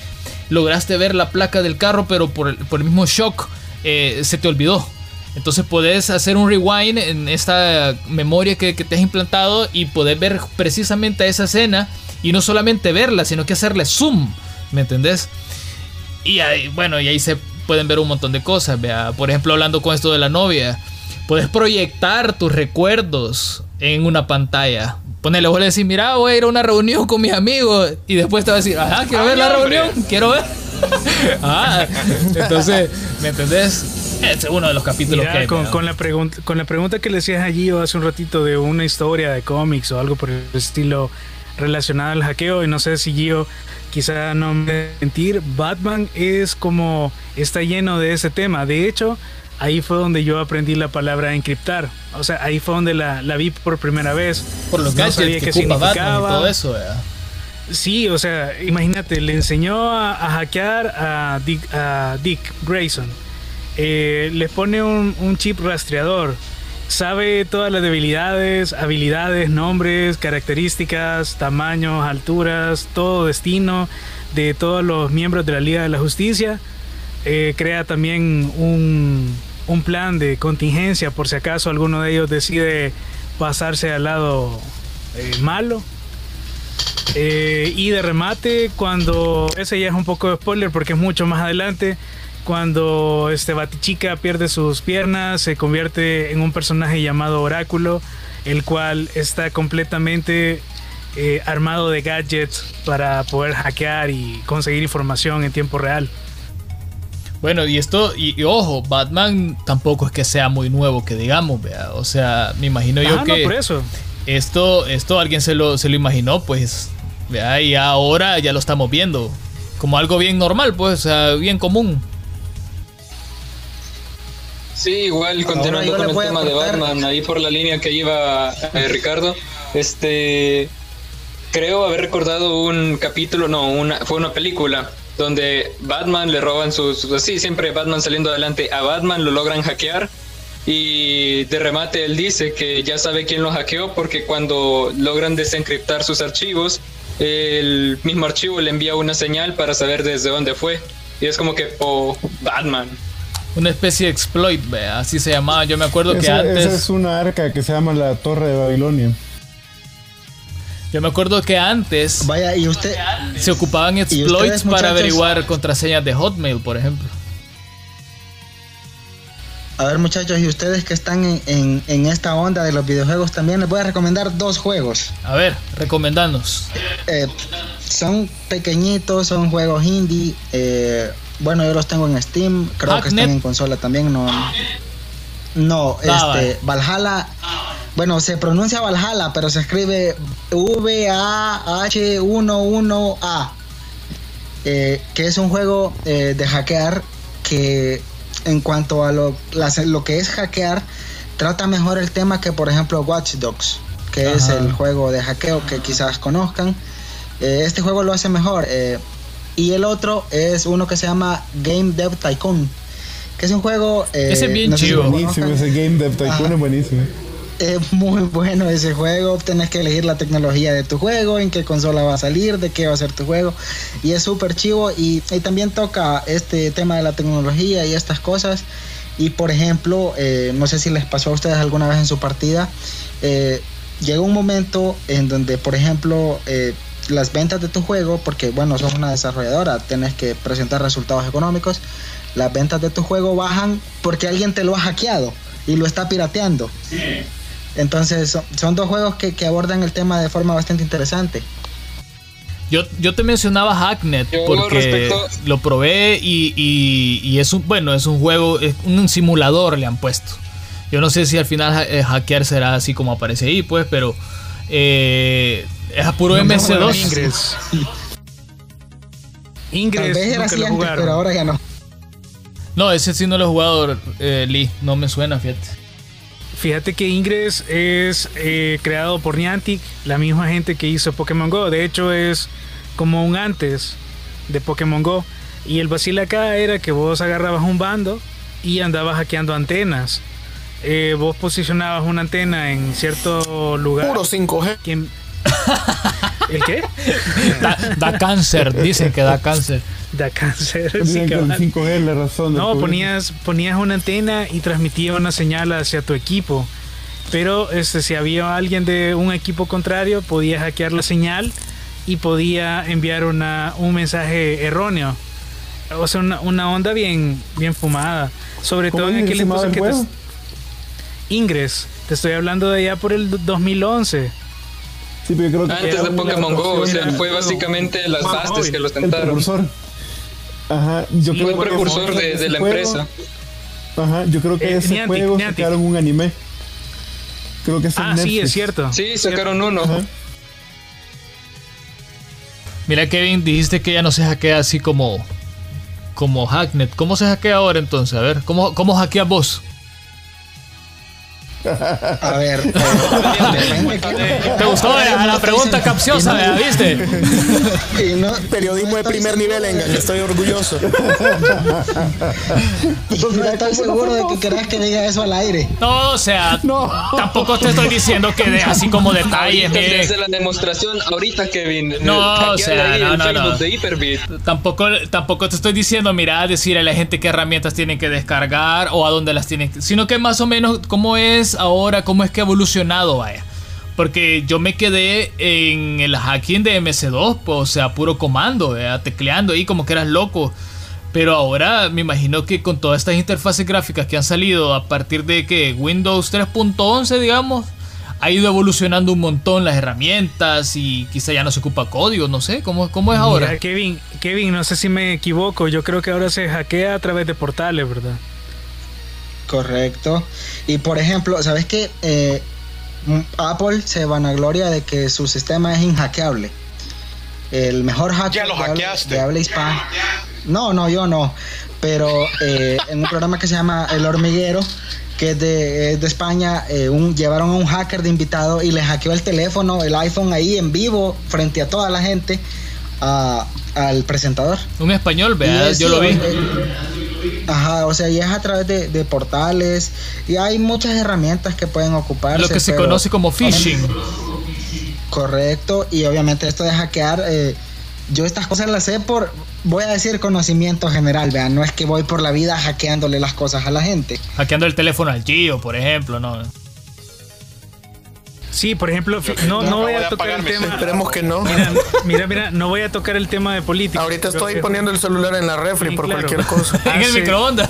lograste ver la placa del carro pero por el, por el mismo shock eh, se te olvidó. Entonces puedes hacer un rewind en esta memoria que, que te has implantado y poder ver precisamente esa escena y no solamente verla, sino que hacerle zoom, ¿me entendés? Y ahí, bueno, y ahí se pueden ver un montón de cosas, vea, por ejemplo, hablando con esto de la novia, puedes proyectar tus recuerdos en una pantalla. Ponele, vos le decís, mira, voy a ir a una reunión con mis amigos. Y después te va a decir, ajá, quiero ver la reunión, quiero ver. ah, entonces, ¿me entendés? Este es uno de los capítulos que con, con, la pregunta, con la pregunta que le decías allí hace un ratito de una historia de cómics o algo por el estilo relacionado al hackeo, y no sé si Gio quizá no me mentir, Batman es como está lleno de ese tema. De hecho, ahí fue donde yo aprendí la palabra encriptar. O sea, ahí fue donde la, la vi por primera vez. Por los no sabía que qué significaba. y todo eso, Sí, o sea, imagínate, le enseñó a, hackear a Dick, a Dick Grayson. Eh, le pone un, un, chip rastreador. Sabe todas las debilidades, habilidades, nombres, características, tamaños, alturas, todo destino de todos los miembros de la Liga de la Justicia. Eh, crea también un, un plan de contingencia por si acaso alguno de ellos decide pasarse al lado eh, malo. Eh, y de remate, cuando ese ya es un poco de spoiler porque es mucho más adelante, cuando este Batichica pierde sus piernas, se convierte en un personaje llamado Oráculo, el cual está completamente eh, armado de gadgets para poder hackear y conseguir información en tiempo real. Bueno, y esto, y, ojo, Batman tampoco es que sea muy nuevo, que digamos, vea. O sea, me imagino yo que. por eso. Esto, esto alguien se lo, se lo imaginó, pues. Vea, y ahora ya lo estamos viendo. Como algo bien normal, pues, o sea, bien común. Sí, igual continuando con el tema de Batman, ahí por la línea que iba eh, Ricardo, este creo haber recordado un capítulo, no, una, fue una película donde Batman le roban sus, sí, siempre Batman saliendo adelante, a Batman lo logran hackear y de remate él dice que ya sabe quién lo hackeó porque cuando logran desencriptar sus archivos, el mismo archivo le envía una señal para saber desde dónde fue. Y es como que, oh, Batman. Una especie de exploit, así se llamaba. Yo me acuerdo que antes. Esa es una arca que se llama la Torre de Babilonia. Yo me acuerdo que antes Vaya, ¿y usted? se ocupaban exploits para averiguar contraseñas de Hotmail, por ejemplo. A ver muchachos, y ustedes que están en, esta onda de los videojuegos también les voy a recomendar dos juegos. A ver, recomendanos. Eh, son pequeñitos, son juegos indie. Eh, bueno, yo los tengo en Steam, creo que están en consola también. No, no, este, Valhalla bueno, se pronuncia Valhalla, pero se escribe V-A-H-1-1-A. Eh, que es un juego eh, de hackear que en cuanto a lo, lo, que es hackear, trata mejor el tema que por ejemplo Watch Dogs, que es el juego de hackeo que quizás conozcan. Eh, este juego lo hace mejor. Y el otro es uno que se llama Game Dev Tycoon, que es un juego... ese es bien chido. buenísimo, ese Game Dev Tycoon es buenísimo es muy bueno ese juego. Tienes que elegir la tecnología de tu juego, en qué consola va a salir, de qué va a ser tu juego. Y es súper chivo. Y, también toca este tema de la tecnología y estas cosas. Y por ejemplo, eh, no sé si les pasó a ustedes alguna vez en su partida, eh, llega un momento en donde, por ejemplo, eh, las ventas de tu juego, porque bueno, sos una desarrolladora, tienes que presentar resultados económicos, las ventas de tu juego bajan porque alguien te lo ha hackeado y lo está pirateando. Sí. Entonces son, dos juegos que, abordan el tema de forma bastante interesante. Yo, yo te mencionaba Hacknet porque lo probé y, es un bueno es un juego es un simulador le han puesto. Yo no sé si al final eh, hackear será así como aparece ahí pues, pero eh, es a puro MC2. Ingress. Ingress. era así antes, pero ahora ya no. No, ese sí no lo he jugado, eh, Lee. No me suena, fíjate. Fíjate que Ingress es eh, creado por Niantic, la misma gente que hizo Pokémon Go. De hecho, es como un antes de Pokémon Go. Y el vacil acá era que vos agarrabas un bando y andabas hackeando antenas. Eh, vos posicionabas una antena en cierto lugar. Puro 5G. ¿El qué? Da, cáncer, dicen que da cáncer. Da cáncer. Sí, que el 5G es la razón. No, ponías, ponías una antena y transmitía una señal hacia tu equipo. Pero este, si había alguien de un equipo contrario, podía hackear la señal y podía enviar una, un mensaje erróneo. O sea, una, onda bien, bien fumada. Sobre todo en aquel entonces que te, Ingress. Te estoy hablando de allá por el 2011. Antes de Pokémon Go, o sea, fue básicamente las bastes que los tentaron. Ajá, yo fue el precursor de, la empresa. Ajá, yo creo que eh, ese juego sacaron un anime. Creo que es Ah, sí, es cierto. Sí, sacaron uno. Mira, Kevin, dijiste que ya no se hackea así como como Hacknet. ¿Cómo se hackea ahora entonces? A ver, ¿cómo, cómo hackeas vos? A ver, ¿te gustó la, pregunta capciosa, viste? Periodismo de primer nivel, Engan, estoy orgulloso. no estoy seguro de que querás que diga eso al aire. No, o sea, tampoco te estoy diciendo que de así como detalles. Desde la demostración ahorita, Kevin. No, o sea, no, no, no. Tampoco, tampoco te estoy diciendo, mira, decir a la gente qué herramientas tienen que descargar o a dónde las tienen, sino que más o menos cómo es ahora, cómo es que ha evolucionado, vaya. Porque yo me quedé en el hacking de MC2, pues, o sea, puro comando, tecleando ahí como que eras loco. Pero ahora me imagino que con todas estas interfaces gráficas que han salido a partir de que Windows 3.11, digamos, ha ido evolucionando un montón las herramientas y quizá ya no se ocupa código, no sé, ¿cómo, cómo es ahora? Kevin, Kevin, no sé si me equivoco, yo creo que ahora se hackea a través de portales, ¿verdad? Correcto. Y por ejemplo, ¿sabes qué? Eh, Apple se vanagloria de que su sistema es inhackeable. El mejor hacker de habla hispana. No, no, yo no. Pero eh, en un programa que se llama El Hormiguero, que es de, España, eh, llevaron a un hacker de invitado y le hackeó el teléfono, el iPhone ahí en vivo, frente a toda la gente, al presentador. Un español, vea, yo lo vi. Ajá, o sea, y es a través de, portales y hay muchas herramientas que pueden ocuparse. Lo que se conoce como phishing. Correcto, y obviamente esto de hackear, eh, yo estas cosas las sé por, voy a decir conocimiento general, vean, no es que voy por la vida hackeándole las cosas a la gente. Hackeando el teléfono al Gio, por ejemplo, ¿no? Sí, por ejemplo, no, no voy a tocar el tema. Esperemos que no. Mira, mira, no voy a tocar el tema de política. Ahorita estoy poniendo el celular en la refri por cualquier cosa. en el microondas.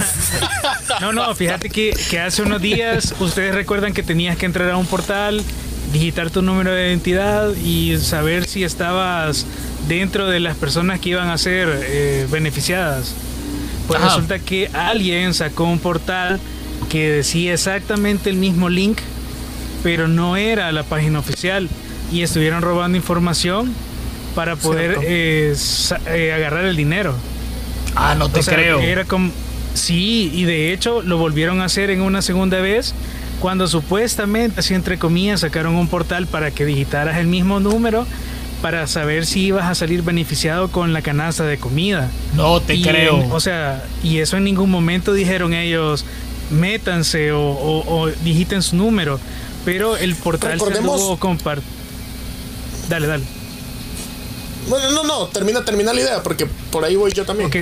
no, no, fíjate que, que hace unos días ustedes recuerdan que tenías que entrar a un portal, digitar tu número de identidad y saber si estabas dentro de las personas que iban a ser eh, beneficiadas. Pues resulta que alguien sacó un portal que decía exactamente el mismo link pero no era la página oficial y estuvieron robando información para poder eh, eh, agarrar el dinero. Ah, no te creo. Era como, sí, y de hecho lo volvieron a hacer en una segunda vez cuando supuestamente, así entre comillas, sacaron un portal para que digitaras el mismo número para saber si ibas a salir beneficiado con la canasta de comida. No te creo. o sea, y eso en ningún momento dijeron ellos, métanse o, o digiten su número. Pero el portal Recordemos... se compart... Dale, dale. Bueno, no, no, termina, termina la idea, porque por ahí voy yo también. Ok,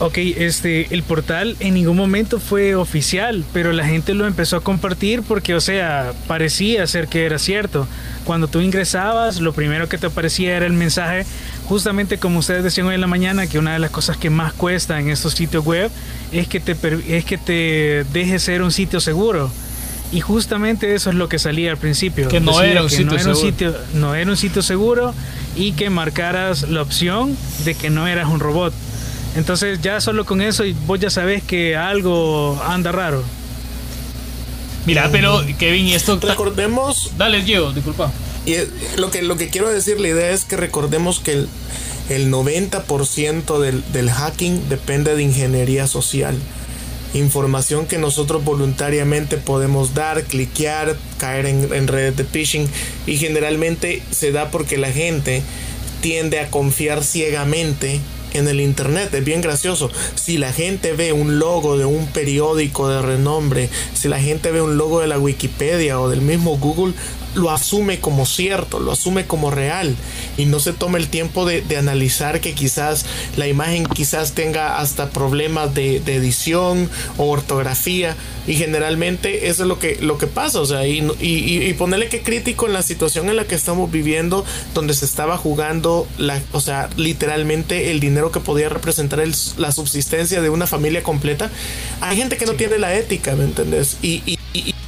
ok, este, el portal en ningún momento fue oficial, pero la gente lo empezó a compartir porque, o sea, parecía ser que era cierto. Cuando tú ingresabas, lo primero que te aparecía era el mensaje, justamente como ustedes decían hoy en la mañana, que una de las cosas que más cuesta en estos sitios web es que te, es que te deje ser un sitio seguro. Y justamente eso es lo que salía al principio. Que no, era un, sitio no era un sitio no era un sitio seguro y que marcaras la opción de que no eras un robot. Entonces ya solo con eso vos ya sabes que algo anda raro. Mira, pero Kevin, y esto... Recordemos... Dale, yo, disculpa. Y lo que, lo que quiero decir, la idea es que recordemos que el, el 90% del, del hacking depende de ingeniería social información que nosotros voluntariamente podemos dar, cliquear, caer en, redes de phishing y generalmente se da porque la gente tiende a confiar ciegamente en el internet. Es bien gracioso. Si la gente ve un logo de un periódico de renombre, si la gente ve un logo de la Wikipedia o del mismo Google, lo asume como cierto, lo asume como real y no se toma el tiempo de, analizar que quizás la imagen quizás tenga hasta problemas de, edición o ortografía y generalmente eso es lo que, lo que pasa, o sea, y, y, ponerle que crítico en la situación en la que estamos viviendo, donde se estaba jugando, la, o sea, literalmente el dinero que podía representar la subsistencia de una familia completa, hay gente que no tiene la ética, ¿me entendés? Y,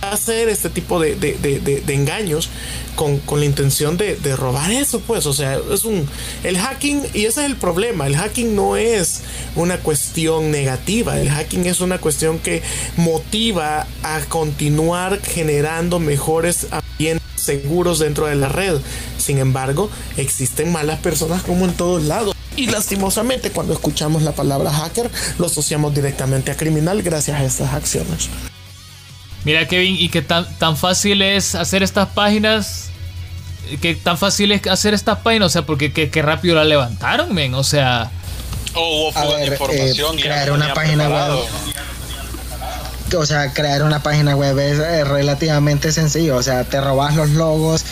hacer este tipo de, engaños con, la intención de, robar eso, pues. O sea, es un. El hacking, y ese es el problema. El hacking no es una cuestión negativa. El hacking es una cuestión que motiva a continuar generando mejores ambientes seguros dentro de la red. Sin embargo, existen malas personas como en todos lados. Y lastimosamente cuando escuchamos la palabra hacker lo asociamos directamente a criminal gracias a estas acciones. Mira Kevin, ¿y qué tan, tan fácil es hacer estas páginas? ¿Qué tan fácil es hacer estas páginas? O sea, porque qué, rápido la levantaron, men. O sea... Oh, información crear una página web o sea, crear una página web es eh, relativamente sencillo. O sea, te robas los logos,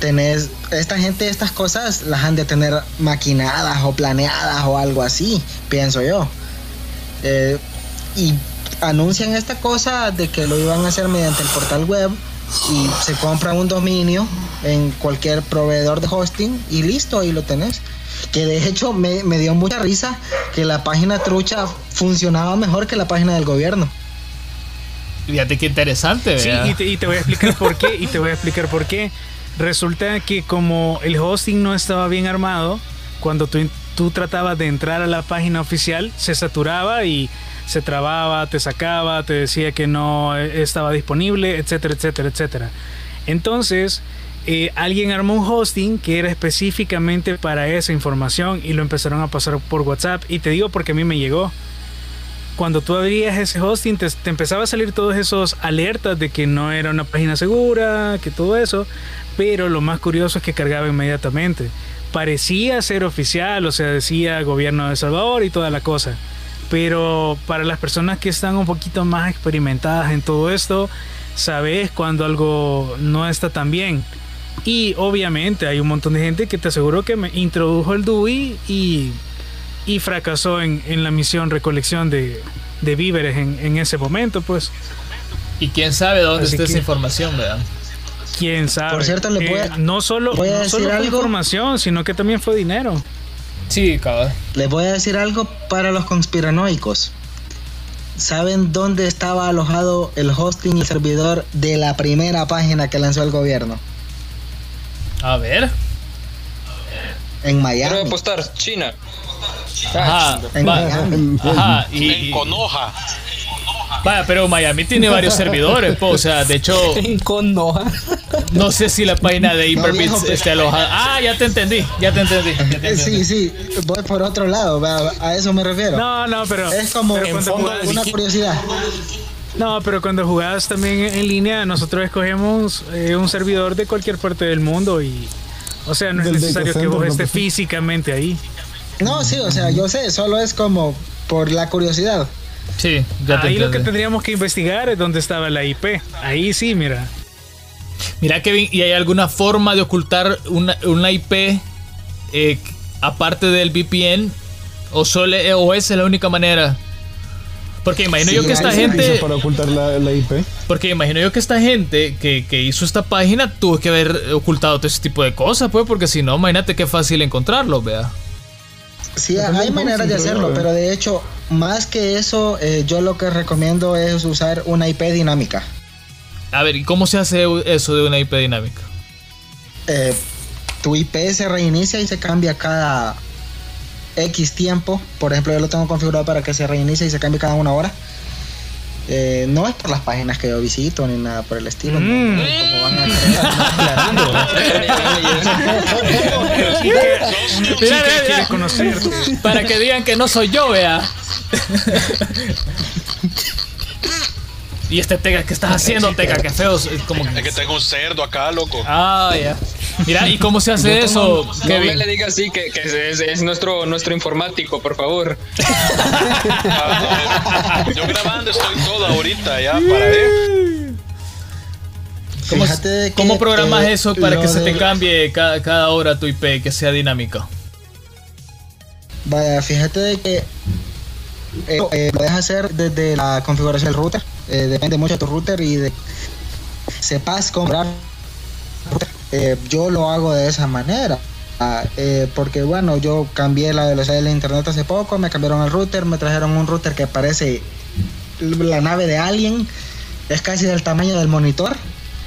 tenés. Esta gente, estas cosas las han de tener maquinadas o planeadas o algo así, pienso yo. Eh, y anuncian esta cosa de que lo iban a hacer mediante el portal web y se compra un dominio en cualquier proveedor de hosting y listo, ahí lo tenés. Que de hecho me, me dio mucha risa que la página trucha funcionaba mejor que la página del gobierno. Fíjate qué interesante. Sí, y te, voy a explicar por qué. Y te voy a explicar por qué. Resulta que como el hosting no estaba bien armado, cuando tú, tú tratabas de entrar a la página oficial, se saturaba y se trababa, te sacaba, te decía que no estaba disponible, etcétera, etcétera, etcétera. Entonces, eh, alguien armó un hosting que era específicamente para esa información y lo empezaron a pasar por WhatsApp. Y te digo porque a mí me llegó cuando tú abrías ese hosting te, empezaba a salir todos esos alertas de que no era una página segura, que todo eso, pero lo más curioso es que cargaba inmediatamente. Parecía ser oficial, o sea, decía gobierno de Salvador y toda la cosa. Pero para las personas que están un poquito más experimentadas en todo esto, sabes cuando algo no está tan bien. Y obviamente hay un montón de gente que te aseguro que me introdujo el DUI y y fracasó en, la misión recolección de, víveres en, ese momento, pues. Y quién sabe dónde está esa información, ¿verdad? Quién sabe. Por cierto, le eh, no solo, no solo fue información, sino que también fue dinero. Sí, cabrón. Les voy a decir algo para los conspiranoicos. ¿Saben dónde estaba alojado el hosting y el servidor de la primera página que lanzó el gobierno? A ver. En Miami. Quiero apostar, China. Ajá, ajá, y, en Conoja. Vaya, pero Miami tiene varios servidores, o sea, de hecho. En Conoja. No sé si la página de Hyperbits esté alojada. Ah, ya te entendí, ya te entendí. Sí, sí, voy por otro lado, a eso me refiero. No, no, pero. Es como una curiosidad. No, pero cuando jugabas también en línea, nosotros escogemos eh, un servidor de cualquier parte del mundo y. O sea, no es necesario que vos estés físicamente ahí. No, sí, o sea, yo sé, solo es como por la curiosidad. Sí, ya te Ahí lo que tendríamos que investigar es dónde estaba la IP. Ahí sí, mira. Mira, Kevin, ¿y hay alguna forma de ocultar una, IP eh, aparte del VPN? ¿O, solo, ¿O esa es la única manera? Porque imagino yo que esta gente. Para ocultar la, IP. Porque imagino yo que esta gente que, que, hizo esta página tuvo que haber ocultado todo ese tipo de cosas, pues, porque si no, imagínate qué fácil encontrarlo, vea. Sí, hay maneras de hacerlo, pero de hecho, más que eso, eh, yo lo que recomiendo es usar una IP dinámica. A ver, ¿y cómo se hace eso de una IP dinámica? Eh, tu IP se reinicia y se cambia cada X tiempo. Por ejemplo, yo lo tengo configurado para que se reinicie y se cambie cada una hora. Eh, no es por las páginas que yo visito ni nada por el estilo. Mm. van a Para que digan que no soy yo, vea. Y este Tega, ¿qué estás haciendo, Tega? Qué feo. Es, como... es que tengo un cerdo acá, loco. Ah, ya. Mira, ¿y cómo se hace eso? No me le diga así, que, que es, nuestro, nuestro informático, por favor. yo grabando estoy todo ahorita ya para ver. ¿Cómo, ¿cómo programas eso para que se te cambie cada, cada hora tu IP, que sea dinámico? Vaya, fíjate de que eh, eh, lo puedes hacer desde la configuración del router. Eh, depende mucho de tu router y de sepas comprar. Eh, yo lo hago de esa manera. Ah, porque bueno, yo cambié la velocidad del internet hace poco, me cambiaron el router, me trajeron un router que parece la nave de Alien es casi del tamaño del monitor.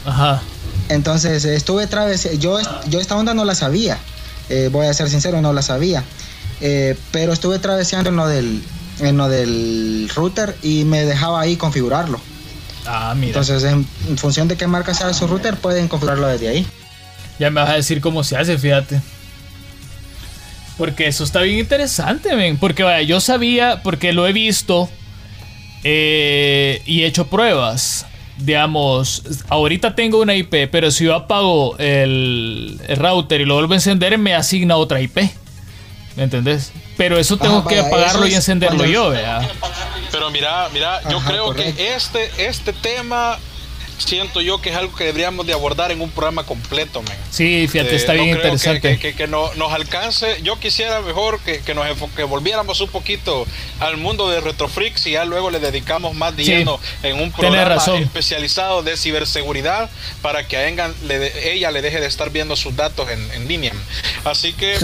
Ajá. Entonces estuve vez yo, yo esta onda no la sabía, eh, voy a ser sincero, no la sabía, eh, pero estuve traveseando en lo, del, en lo del router y me dejaba ahí configurarlo. Ah, mira. Entonces en, función de qué marca sea su router pueden configurarlo desde ahí. Ya me vas a decir cómo se hace, fíjate. Porque eso está bien interesante, men. Porque vaya, yo sabía, porque lo he visto eh, y he hecho pruebas digamos, ahorita tengo una IP, pero si yo apago el, router y lo vuelvo a encender, me asigna otra IP. ¿Me entendés? Pero eso tengo que apagarlo y encenderlo yo, vea. Pero mira, mira, yo creo que este, este tema siento yo que es algo que deberíamos de abordar en un programa completo, man. Sí, fíjate, está eh, bien interesante. Que, que, nos alcance. Yo quisiera mejor que, que nos que volviéramos un poquito al mundo de Retrofreaks y ya luego le dedicamos más dinero en un programa especializado de ciberseguridad para que a ella le deje de estar viendo sus datos en, en línea. Así que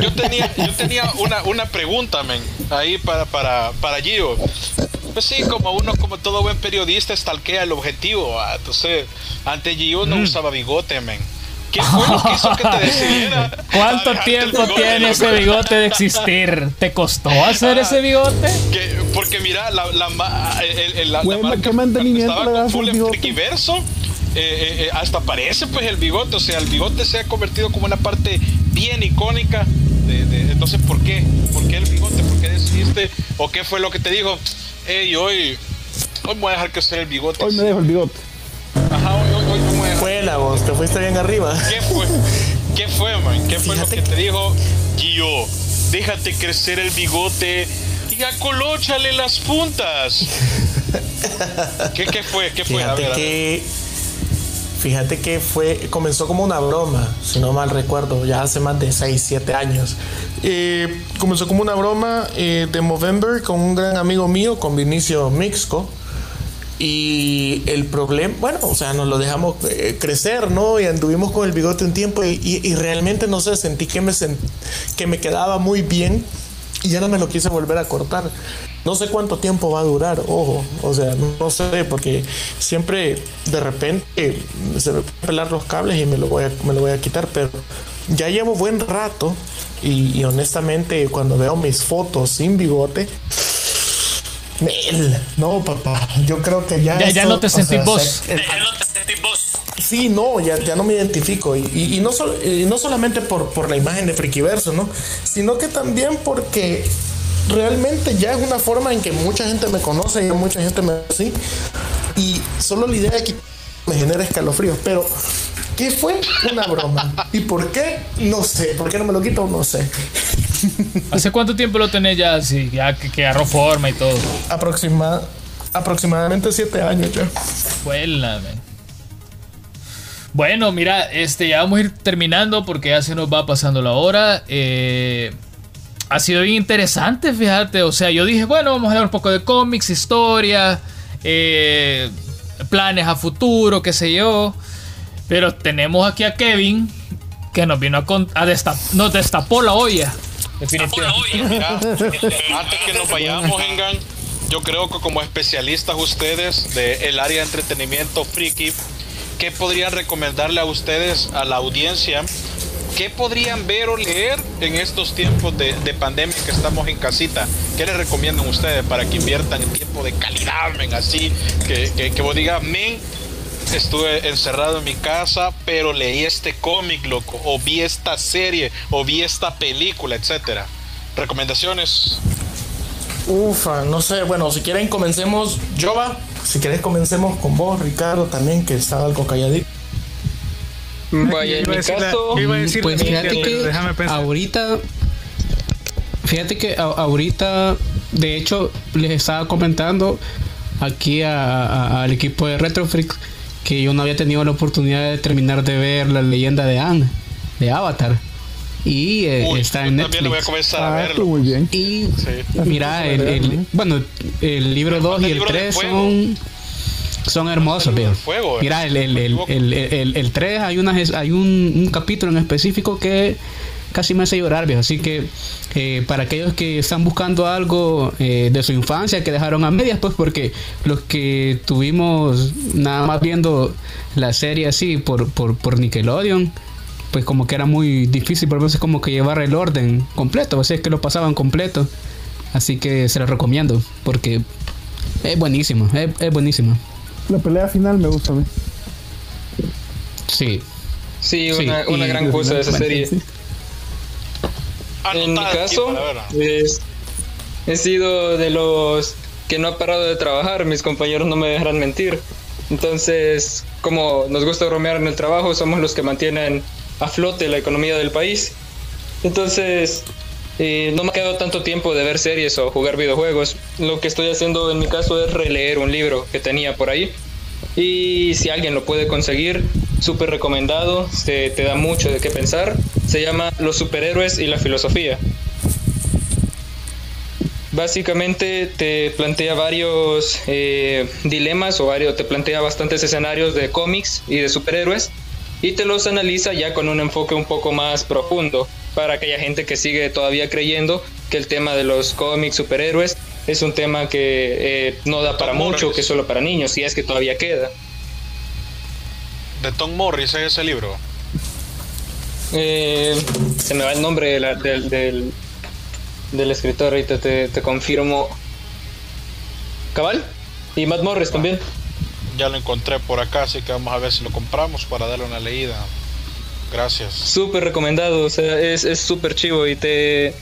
yo tenía, yo tenía una, una pregunta, man, ahí para, para, para Gio. Pues sí, como uno, como todo buen periodista, estalquea el objetivo. Entonces, antes Gio no mm. usaba bigote, men. ¿Qué fue lo que hizo que te decidiera? ¿Cuánto tiempo tiene ese bigote de existir? ¿Te costó hacer ese bigote? porque mira, la, la, el, la, la marca estaba con full verso. Eh, eh, eh, hasta parece pues el bigote, o sea, el bigote se ha convertido como una parte bien icónica de, de, entonces ¿por qué? ¿Por qué el bigote? ¿Por qué decidiste? ¿O qué fue lo que te dijo? Hey, hoy, hoy me voy a dejar crecer el bigote. Hoy me dejo el bigote. Ajá, hoy, hoy, hoy me voy a dejar. Fue la voz, te fuiste bien arriba. ¿Qué fue? ¿Qué fue, man? ¿Qué fue lo que te dijo? Gio, déjate crecer el bigote y acolóchale las puntas. ¿Qué, ¿Qué, fue? ¿Qué fue? Fíjate a ver, que... Fíjate que fue, comenzó como una broma, si no mal recuerdo, ya hace más de 6, 7 años. Eh, comenzó como una broma eh, de Movember con un gran amigo mío, con Vinicio Mixco. Y el problema, bueno, o sea, nos lo dejamos eh, crecer, ¿no? Y anduvimos con el bigote un tiempo y, y, realmente, no sé, sentí que me, que me quedaba muy bien y ya no me lo quise volver a cortar. No sé cuánto tiempo va a durar, ojo, o sea, no, sé, porque siempre de repente se me pueden pelar los cables y me lo voy a, me lo voy a quitar, pero ya llevo buen rato y, honestamente cuando veo mis fotos sin bigote, no, papá, yo creo que ya. Ya, no te sentís vos. ya no te sentís vos. Sí, no, ya, ya no me identifico. Y, no, no solamente por, por la imagen de Frikiverso, ¿no? Sino que también porque realmente ya es una forma en que mucha gente me conoce y mucha gente me así. Y solo la idea de que me genera escalofríos. Pero, ¿qué fue? Una broma. ¿Y por qué? No sé. ¿Por qué no me lo quito? No sé. ¿Hace cuánto tiempo lo tenés ya así? Ya que, agarró forma y todo. Aproxima, aproximadamente siete años ya. Bueno, mira, este, ya vamos a ir terminando porque ya se nos va pasando la hora. Eh, ha sido bien interesante, fíjate. O sea, yo dije, bueno, vamos a hablar un poco de cómics, historia, eh, planes a futuro, qué sé yo. Pero tenemos aquí a Kevin que nos vino a, a nos destapó la olla. Definitivamente. antes que nos vayamos, Engan, yo creo que como especialistas ustedes del área de entretenimiento friki, ¿qué podrían recomendarle a ustedes, a la audiencia? ¿Qué podrían ver o leer en estos tiempos de, pandemia que estamos en casita? ¿Qué les recomiendan ustedes para que inviertan en tiempo de calidad, men? Así que, que, vos digas, men, estuve encerrado en mi casa, pero leí este cómic, loco, o vi esta serie, o vi esta película, etcétera. ¿Recomendaciones? Ufa, no sé, bueno, si quieren comencemos, Jova, si quieres comencemos con vos, Ricardo, también, que está algo calladito. Vaya, en mi caso, pues fíjate que ahorita, fíjate que ahorita, de hecho, les estaba comentando aquí al equipo de Retrofreaks que yo no había tenido la oportunidad de terminar de ver la leyenda de Anne, de Avatar. Y eh, está en Netflix. voy a comenzar a ah, verlo. Muy bien. Y mira, el, bueno, el libro 2 y el 3 son son hermosos, veo. Eh. Mira, el, el, el, el, 3 hay, una, hay un, un, capítulo en específico que casi me hace llorar, viejo. Así que eh, para aquellos que están buscando algo eh, de su infancia, que dejaron a medias, pues porque los que tuvimos nada más viendo la serie así por, por, por Nickelodeon, pues como que era muy difícil por veces como que llevar el orden completo, así es que lo pasaban completo. Así que se lo recomiendo porque es buenísimo, es, es buenísimo. La pelea final me gusta a mí. Sí. Sí, una, una gran cosa de esa serie. En mi caso, he sido de los que no ha parado de trabajar, mis compañeros no me dejarán mentir. Entonces, como nos gusta bromear en el trabajo, somos los que mantienen a flote la economía del país. Entonces, eh, no me ha quedado tanto tiempo de ver series o jugar videojuegos. Lo que estoy haciendo en mi caso es releer un libro que tenía por ahí. Y si alguien lo puede conseguir, súper recomendado, te, te da mucho de qué pensar. Se llama Los superhéroes y la filosofía. Básicamente te plantea varios eh, dilemas o varios, te plantea bastantes escenarios de cómics y de superhéroes y te los analiza ya con un enfoque un poco más profundo para aquella gente que sigue todavía creyendo que el tema de los cómics superhéroes es un tema que eh, no da para mucho, que es solo para niños, y es que todavía queda. De Tom Morris es ese libro. Eh, se me va el nombre del, del, del, escritor, ahorita te, te confirmo. ¿Cabal? Y Matt Morris también. Ya lo encontré por acá, así que vamos a ver si lo compramos para darle una leída. Gracias. Súper recomendado, o sea, es súper chivo y te...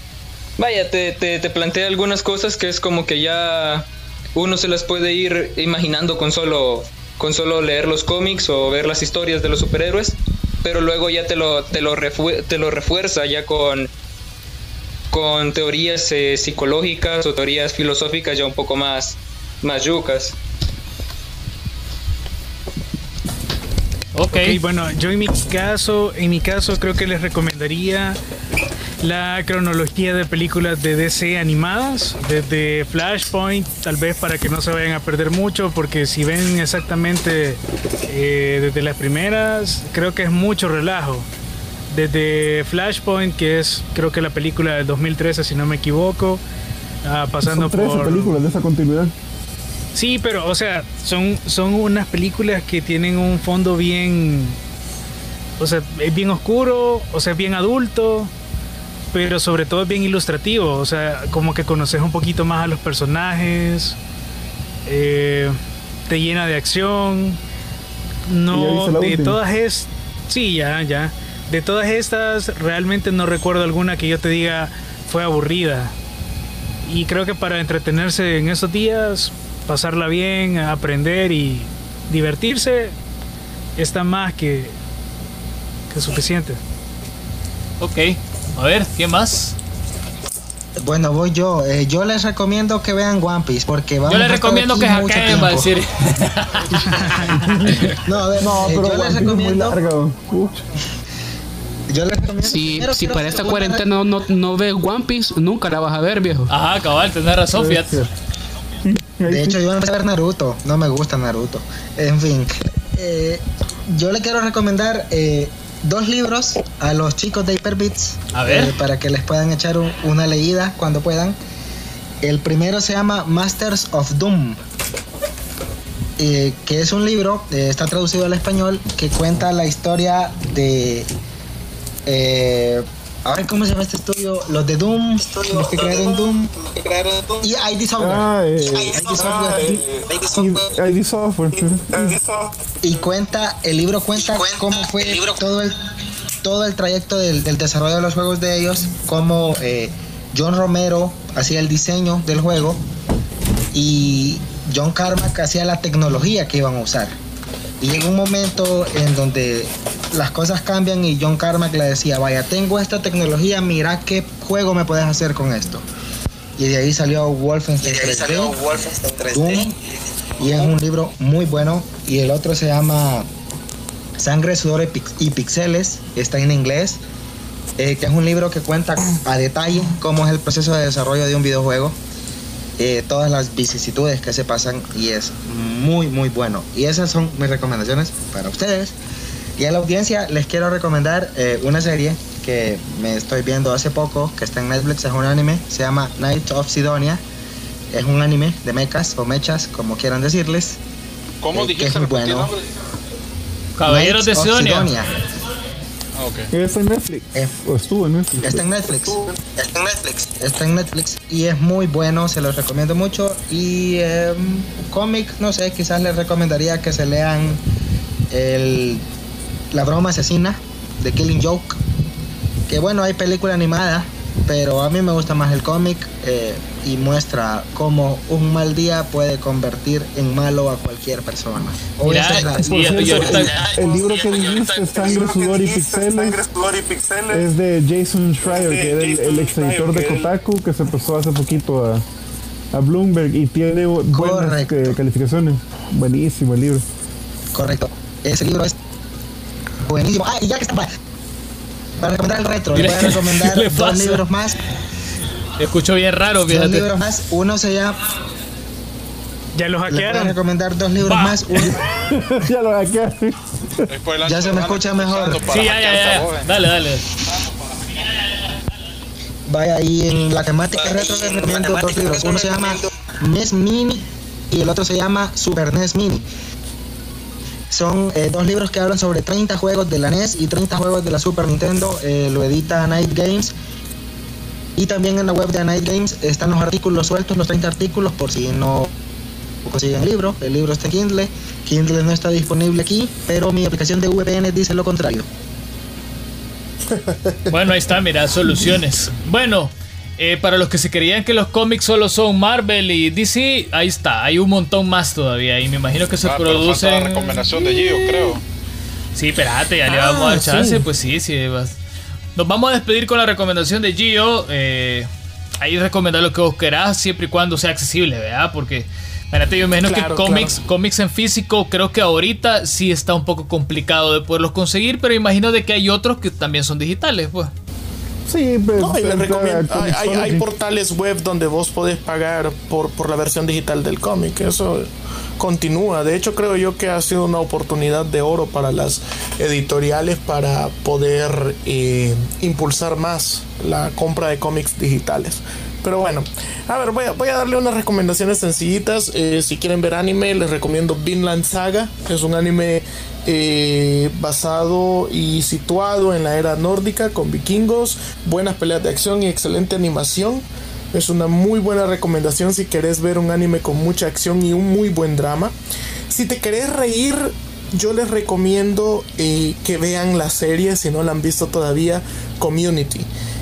Vaya, te, te, te plantea algunas cosas que es como que ya uno se las puede ir imaginando con solo, con solo leer los cómics o ver las historias de los superhéroes, pero luego ya te lo, te lo, te lo refuerza ya con, con teorías eh, psicológicas o teorías filosóficas ya un poco más, más yucas. Ok, bueno, yo en mi caso, en mi caso creo que les recomendaría la cronología de películas de DC animadas, desde Flashpoint, tal vez para que no se vayan a perder mucho, porque si ven exactamente eh, desde las primeras, creo que es mucho relajo. Desde Flashpoint, que es creo que la película del 2013, si no me equivoco, ah, pasando Son 13 por... películas de esa continuidad. Sí, pero, o sea, son, son unas películas que tienen un fondo bien. O sea, es bien oscuro, o sea, es bien adulto, pero sobre todo es bien ilustrativo. O sea, como que conoces un poquito más a los personajes, eh, te llena de acción. No, de todas es. Sí, ya, ya. De todas estas, realmente no recuerdo alguna que yo te diga fue aburrida. Y creo que para entretenerse en esos días, pasarla bien, aprender y divertirse, está más que, que suficiente. Ok, a ver, ¿qué más? Bueno, voy yo. Eh, yo les recomiendo que vean One Piece porque vamos Yo les recomiendo que hackeen, va a decir. no, a ver, no, pero yo les recomiendo. Yo les recomiendo. Si, si para esta cuarentena no, no, no ves One Piece, nunca la vas a ver, viejo. Ajá, cabal, tenés razón, fíjate. De hecho, yo empecé a ver Naruto. No me gusta Naruto. En fin, eh, yo le quiero recomendar eh, dos libros a los chicos de Hyperbits. A ver. Eh, para que les puedan echar un- una leída cuando puedan. El primero se llama Masters of Doom. eh, que es un libro, eh, está traducido al español, que cuenta la historia de. A ver cómo se llama este estudio. Los de Doom, los que crearon Doom. Y ID Software. Ah, eh, ID Software. ID Software. Y cuenta, el libro cuenta cómo fue todo el todo el trayecto del, del desarrollo de los juegos de ellos, cómo eh, John Romero hacía el diseño del juego y John Carmack hacía la tecnología que iban a usar. Y llegó un momento en donde las cosas cambian y John Carmack le decía, vaya, tengo esta tecnología, mira qué juego me puedes hacer con esto. Y de ahí salió Wolfenstein 3D, Doom, y es un libro muy bueno. Y el otro se llama Sangre, Sudor y Pixeles, está en inglés, eh, que es un libro que cuenta a detalle cómo es el proceso de desarrollo de un videojuego, eh, todas las vicisitudes que se pasan y es muy, muy bueno. Y esas son mis recomendaciones para ustedes. Y a la audiencia les quiero recomendar eh, una serie que me estoy viendo hace poco, que está en Netflix, es un anime, se llama Night of Sidonia. Es un anime de mechas o mechas, como quieran decirles. ¿Cómo dijiste? Que es muy bueno. Caballeros de Sidonia. Ah, okay. Está en Netflix. Eh, o estuvo en Netflix. Está en Netflix. Está en Netflix. Está en Netflix. Y es muy bueno, se los recomiendo mucho. Y eh, cómic, no sé, quizás les recomendaría que se lean el, La broma asesina de Killing Joke. Que bueno, hay película animada, pero a mí me gusta más el cómic eh, y muestra cómo un mal día puede convertir en malo a cualquier persona. el, libro que dijiste, Sangre, Sudor y Pixeles, es de Jason Schreier, que es el, ex editor de Kotaku, que se pasó hace poquito a, a Bloomberg y tiene buenas eh, calificaciones. Buenísimo el libro. Correcto. Ese libro es buenísimo. Ah, y ya que está para recomendar el retro, le voy a recomendar dos libros más. Escucho bien raro, fíjate. Dos libros más. Uno se llama. Ya los hackearon. Le voy a recomendar dos libros más. ya los hackearon. ya se me escucha mejor. Sí, ya, ya, ya. Dale, dale. Vaya, y en la temática retro les recomiendo dos libros. Uno se llama NES Mini y el otro se llama Super NES Mini. Son eh, dos libros que hablan sobre 30 juegos de la NES y 30 juegos de la Super Nintendo. Eh, lo edita Night Games. Y también en la web de Night Games están los artículos sueltos, los 30 artículos, por si no consiguen el libro. El libro está en Kindle. Kindle no está disponible aquí, pero mi aplicación de VPN dice lo contrario. Bueno, ahí está, mira, soluciones. Bueno, eh, para los que se creían que los cómics solo son Marvel y DC, ahí está, hay un montón más todavía y me imagino que se ah, producen. la recomendación de Gio, creo. Sí, espérate, ya le vamos a dar ah, chance, pues sí, sí. Nos vamos a despedir con la recomendación de Gio. Eh, ahí recomendar lo que vos querás, siempre y cuando sea accesible, ¿verdad? Porque, espérate, yo imagino que cómics, cómics en físico, creo que ahorita sí está un poco complicado de poderlos conseguir, pero imagino de que hay otros que también son digitales, pues. Sí, pero hay, portales web donde vos podés pagar por, por la versión digital del cómic. Eso continúa. De hecho, creo yo que ha sido una oportunidad de oro para las editoriales para poder eh, impulsar más la compra de cómics digitales. Pero bueno, a ver, voy a, voy a darle unas recomendaciones sencillitas. Eh, si quieren ver anime, les recomiendo Vinland Saga. Es un anime eh, basado y situado en la era nórdica con vikingos, buenas peleas de acción y excelente animación. Es una muy buena recomendación si querés ver un anime con mucha acción y un muy buen drama. Si te querés reír, yo les recomiendo eh, que vean la serie, si no la han visto todavía, Community.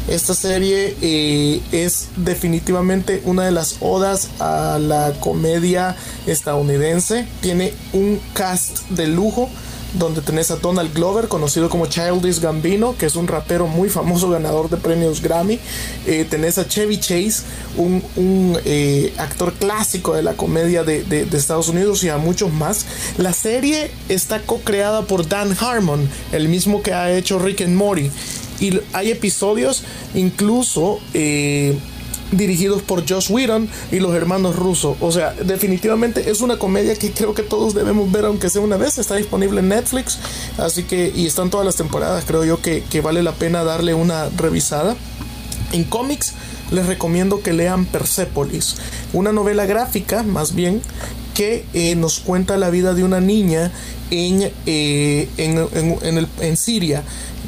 Esta serie eh, es definitivamente una de las odas a la comedia estadounidense. Tiene un cast de lujo donde tenés a Donald Glover, conocido como Childish Gambino, que es un rapero muy famoso ganador de premios Grammy. Eh, tenés a Chevy Chase, un, eh, actor clásico de la comedia de, Estados Unidos y a muchos más. La serie está co-creada por Dan Harmon, el mismo que ha hecho Rick and Morty y hay episodios incluso eh, dirigidos por Josh Whedon y los hermanos Russo. O sea, definitivamente es una comedia que creo que todos debemos ver, aunque sea una vez. Está disponible en Netflix, así que, y están todas las temporadas. Creo yo que, vale la pena darle una revisada. En cómics, les recomiendo que lean Persepolis, una novela gráfica, más bien, que eh, nos cuenta la vida de una niña en, eh, en, en Siria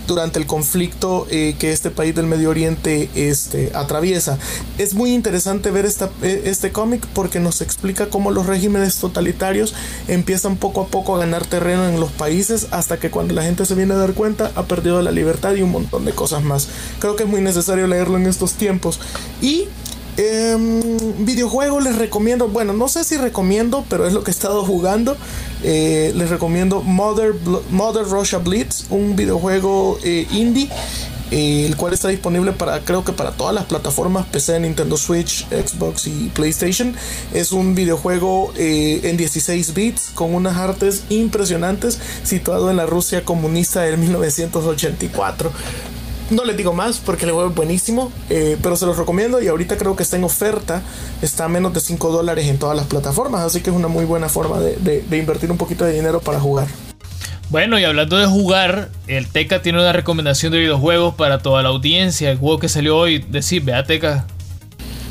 durante el conflicto eh, que este país del Medio Oriente este, atraviesa. Es muy interesante ver esta, eh, este cómic porque nos explica cómo los regímenes totalitarios empiezan poco a poco a ganar terreno en los países hasta que cuando la gente se viene a dar cuenta ha perdido la libertad y un montón de cosas más. Creo que es muy necesario leerlo en estos tiempos. Y eh, videojuego les recomiendo, bueno, no sé si recomiendo, pero es lo que he estado jugando. Eh, les recomiendo Mother, Mother Russia Blitz, un videojuego eh, indie. Eh, el cual está disponible para creo que para todas las plataformas PC, Nintendo Switch, Xbox y PlayStation. Es un videojuego en 16 bits con unas artes impresionantes situado en la Rusia comunista del 1984. No les digo más porque el juego es buenísimo, eh, pero se los recomiendo y ahorita creo que está en oferta, está a menos de 5 dólares en todas las plataformas, así que es una muy buena forma de, invertir un poquito de dinero para jugar. Bueno, y hablando de jugar, el Teca tiene una recomendación de videojuegos para toda la audiencia. El juego que salió hoy, decir, vea Teca.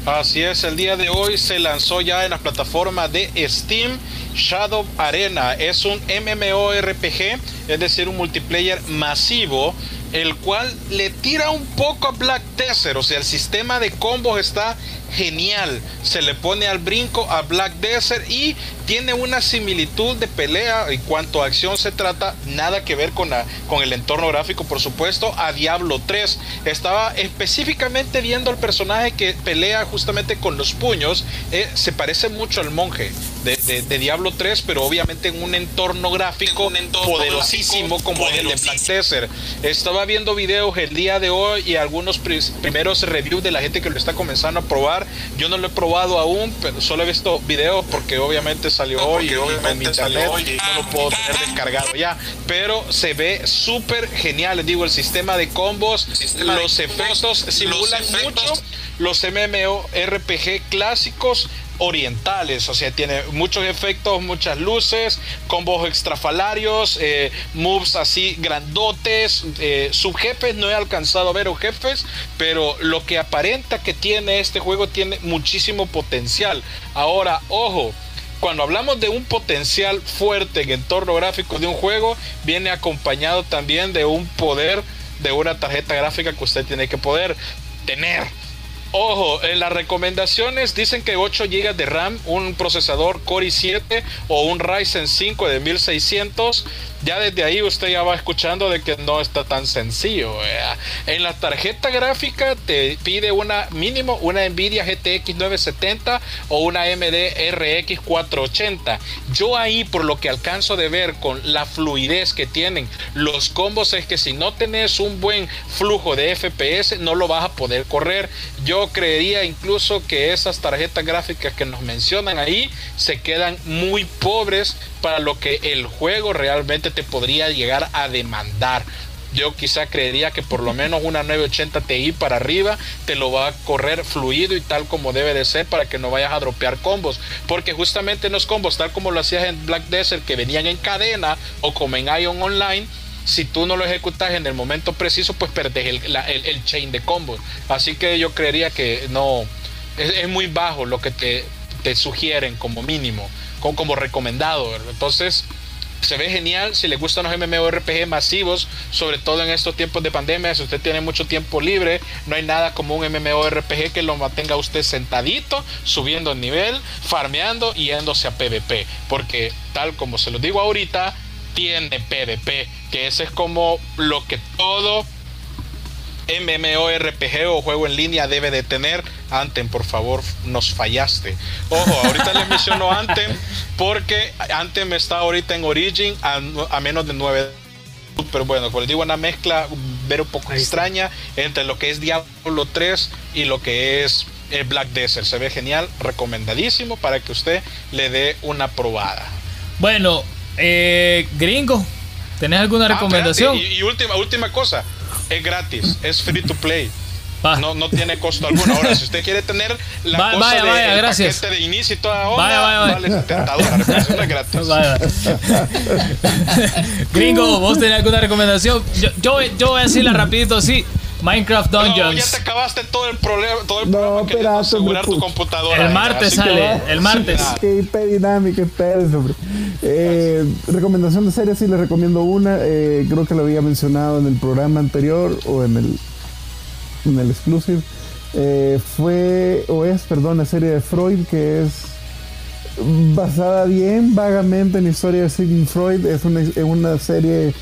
Así es, el día de hoy se lanzó ya en la plataforma de Steam Shadow Arena. Es un MMORPG, es decir, un multiplayer masivo el cual le tira un poco a Black Desert, o sea, el sistema de combos está genial. Se le pone al brinco a Black Desert y tiene una similitud de pelea en cuanto a acción se trata, nada que ver con, la, con el entorno gráfico, por supuesto, a Diablo 3. Estaba específicamente viendo al personaje que pelea justamente con los puños, eh, se parece mucho al monje de, Diablo 3, pero obviamente en un entorno gráfico poderosísimo como el de Black Desert. Estaba viendo videos el día de hoy y algunos primeros reviews de la gente que lo está comenzando a probar. Yo no lo he probado aún, pero solo he visto videos porque obviamente salió hoy y obviamente internet no lo puedo tener descargado ya. Pero se ve súper genial, les digo, el sistema de combos, los efectos simulan mucho los MMORPG clásicos orientales, o sea, tiene muchos efectos, muchas luces, combos extrafalarios, eh, moves así grandotes, eh, subjefes, no he alcanzado a ver jefes, pero lo que aparenta que tiene este juego tiene muchísimo potencial. Ahora, ojo, cuando hablamos de un potencial fuerte en entorno gráfico de un juego, viene acompañado también de un poder de una tarjeta gráfica que usted tiene que poder tener. Ojo, en las recomendaciones dicen que 8 GB de RAM, un procesador Core i7 o un Ryzen 5 de 1600 ya desde ahí usted ya va escuchando de que no está tan sencillo. En la tarjeta gráfica te pide una mínimo una Nvidia GTX 970 o una AMD RX 480. Yo ahí por lo que alcanzo de ver con la fluidez que tienen los combos es que si no tenés un buen flujo de FPS no lo vas a poder correr. Yo creería incluso que esas tarjetas gráficas que nos mencionan ahí se quedan muy pobres para lo que el juego realmente te podría llegar a demandar. Yo quizá creería que por lo menos una 980 Ti para arriba te lo va a correr fluido y tal como debe de ser para que no vayas a dropear combos. Porque justamente en los combos, tal como lo hacías en Black Desert, que venían en cadena o como en Ion Online, si tú no lo ejecutas en el momento preciso, pues perdes el, chain de combos. Así que yo creería que no, es, muy bajo lo que te, te sugieren como mínimo como, recomendado. Entonces, se ve genial si le gustan los MMORPG masivos, sobre todo en estos tiempos de pandemia. Si usted tiene mucho tiempo libre, no hay nada como un MMORPG que lo mantenga usted sentadito, subiendo el nivel, farmeando y yéndose a PvP. Porque, tal como se lo digo ahorita, tiene PvP, que ese es como lo que todo MMORPG o juego en línea debe de tener. Anten, por favor, nos fallaste. Ojo, ahorita les menciono Anten porque Anten está ahorita en Origin a, menos de 9 pero bueno, como les digo, una mezcla ver un poco extraña entre lo que es Diablo 3 y lo que es el Black Desert. Se ve genial, recomendadísimo para que usted le dé una probada. Bueno, eh, gringo, ¿tenés alguna ah, recomendación? y, última, última cosa, es gratis, es free to play. No, no tiene costo alguno. Ahora, si usted quiere tener la cosa vaya, de, vaya, gracias. de inicio y toda onda, vaya, vaya, vale 70 dólares, pero es gratis. Gringo, ¿vos tenés alguna recomendación? Yo, yo, yo voy a decirla rapidito así. Minecraft Dungeons. No, ya te acabaste todo el problema, todo el no, problema que asegurar tu computadora. El martes sale, el martes. Qué hiperdinámica, espérense, hombre. Eh, recomendación de serie, sí les recomiendo una. Eh, creo que lo había mencionado en el programa anterior o en el, en el exclusive. Eh, fue, o es, perdón, la serie de Freud, que es basada bien vagamente en la historia de Sigmund Freud. Es una, una serie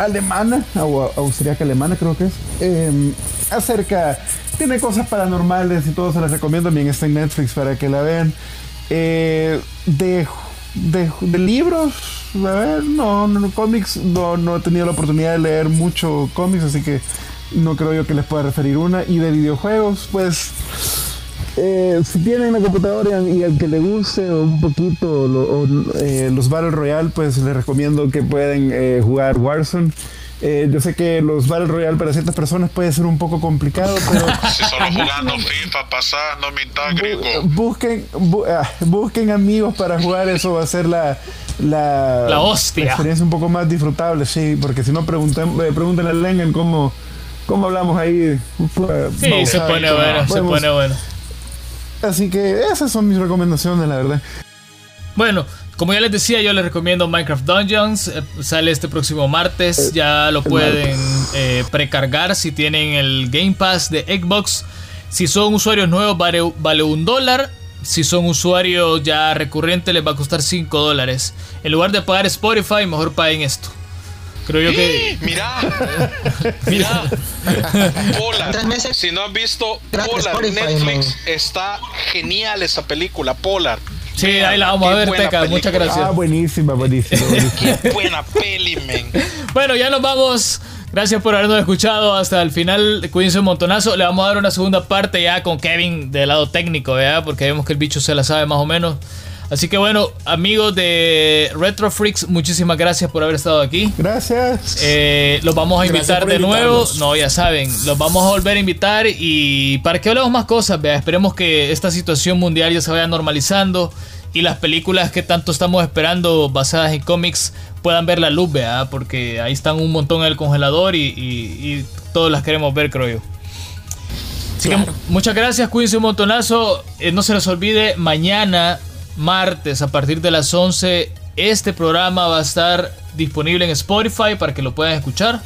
alemana, o austríaca alemana creo que es, em, acerca, tiene cosas paranormales y todo, se las recomiendo, bien está en Netflix para que la vean. Eh, de, de, libros, a ver, no, no, cómics, no, no he tenido la oportunidad de leer mucho cómics, así que no creo yo que les pueda referir una. Y de videojuegos, pues eh, si tienen la computadora y al que le guste un poquito eh, los Battle Royale, pues les recomiendo que pueden eh, jugar Warzone. yo sé que los Battle Royale para ciertas personas puede ser un poco complicado, pero... si solo jugando FIFA, pasar, no me griego. Busquen, ah, busquen amigos para jugar, eso va a ser la, la, la hostia. experiencia un poco más disfrutable, sí, porque si no pregunten, eh, pregúntenle a Lengen cómo, cómo hablamos ahí. Sí, se pone bueno, se pone bueno. Así que esas son mis recomendaciones, la verdad. Bueno, como ya les decía, yo les recomiendo Minecraft Dungeons. Eh, sale este próximo martes. Eh, ya lo pueden eh, precargar si tienen el Game Pass de Xbox. Si son usuarios nuevos, vale, vale un dólar. Si son usuarios ya recurrentes, les va a costar 5 dólares. En lugar de pagar Spotify, mejor paguen esto. Creo yo que. Mira, mira. Polar. Si no has visto Polar, Netflix está genial esa película, Polar. Sí, ahí la vamos a ver, Teca. Muchas gracias. Ah, buenísima, buenísima. Qué buena peli, men. Bueno, ya nos vamos. Gracias por habernos escuchado hasta el final. Cuídense un montonazo. Le vamos a dar una segunda parte ya con Kevin del lado técnico, ¿verdad? Porque vemos que el bicho se la sabe más o menos. Así que bueno, amigos de Retro Freaks, muchísimas gracias por haber estado aquí. Gracias. Eh, los vamos a invitar de nuevo. No, ya saben, los vamos a volver a invitar y para que hablemos más cosas, vea, esperemos que esta situación mundial ya se vaya normalizando y las películas que tanto estamos esperando basadas en cómics puedan ver la luz, vea, porque ahí están un montón en el congelador y, y, todos las queremos ver, creo yo. Así que muchas gracias, cuídense un montonazo. Eh, no se les olvide, mañana martes a partir de las 11 este programa va a estar disponible en Spotify para que lo puedan escuchar.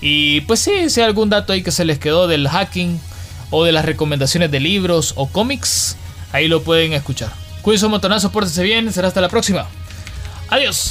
Y pues sí, si hay algún dato ahí que se les quedó del hacking o de las recomendaciones de libros o cómics, ahí lo pueden escuchar. Cuídense un montonazo, pórtense bien, será hasta la próxima. Adiós.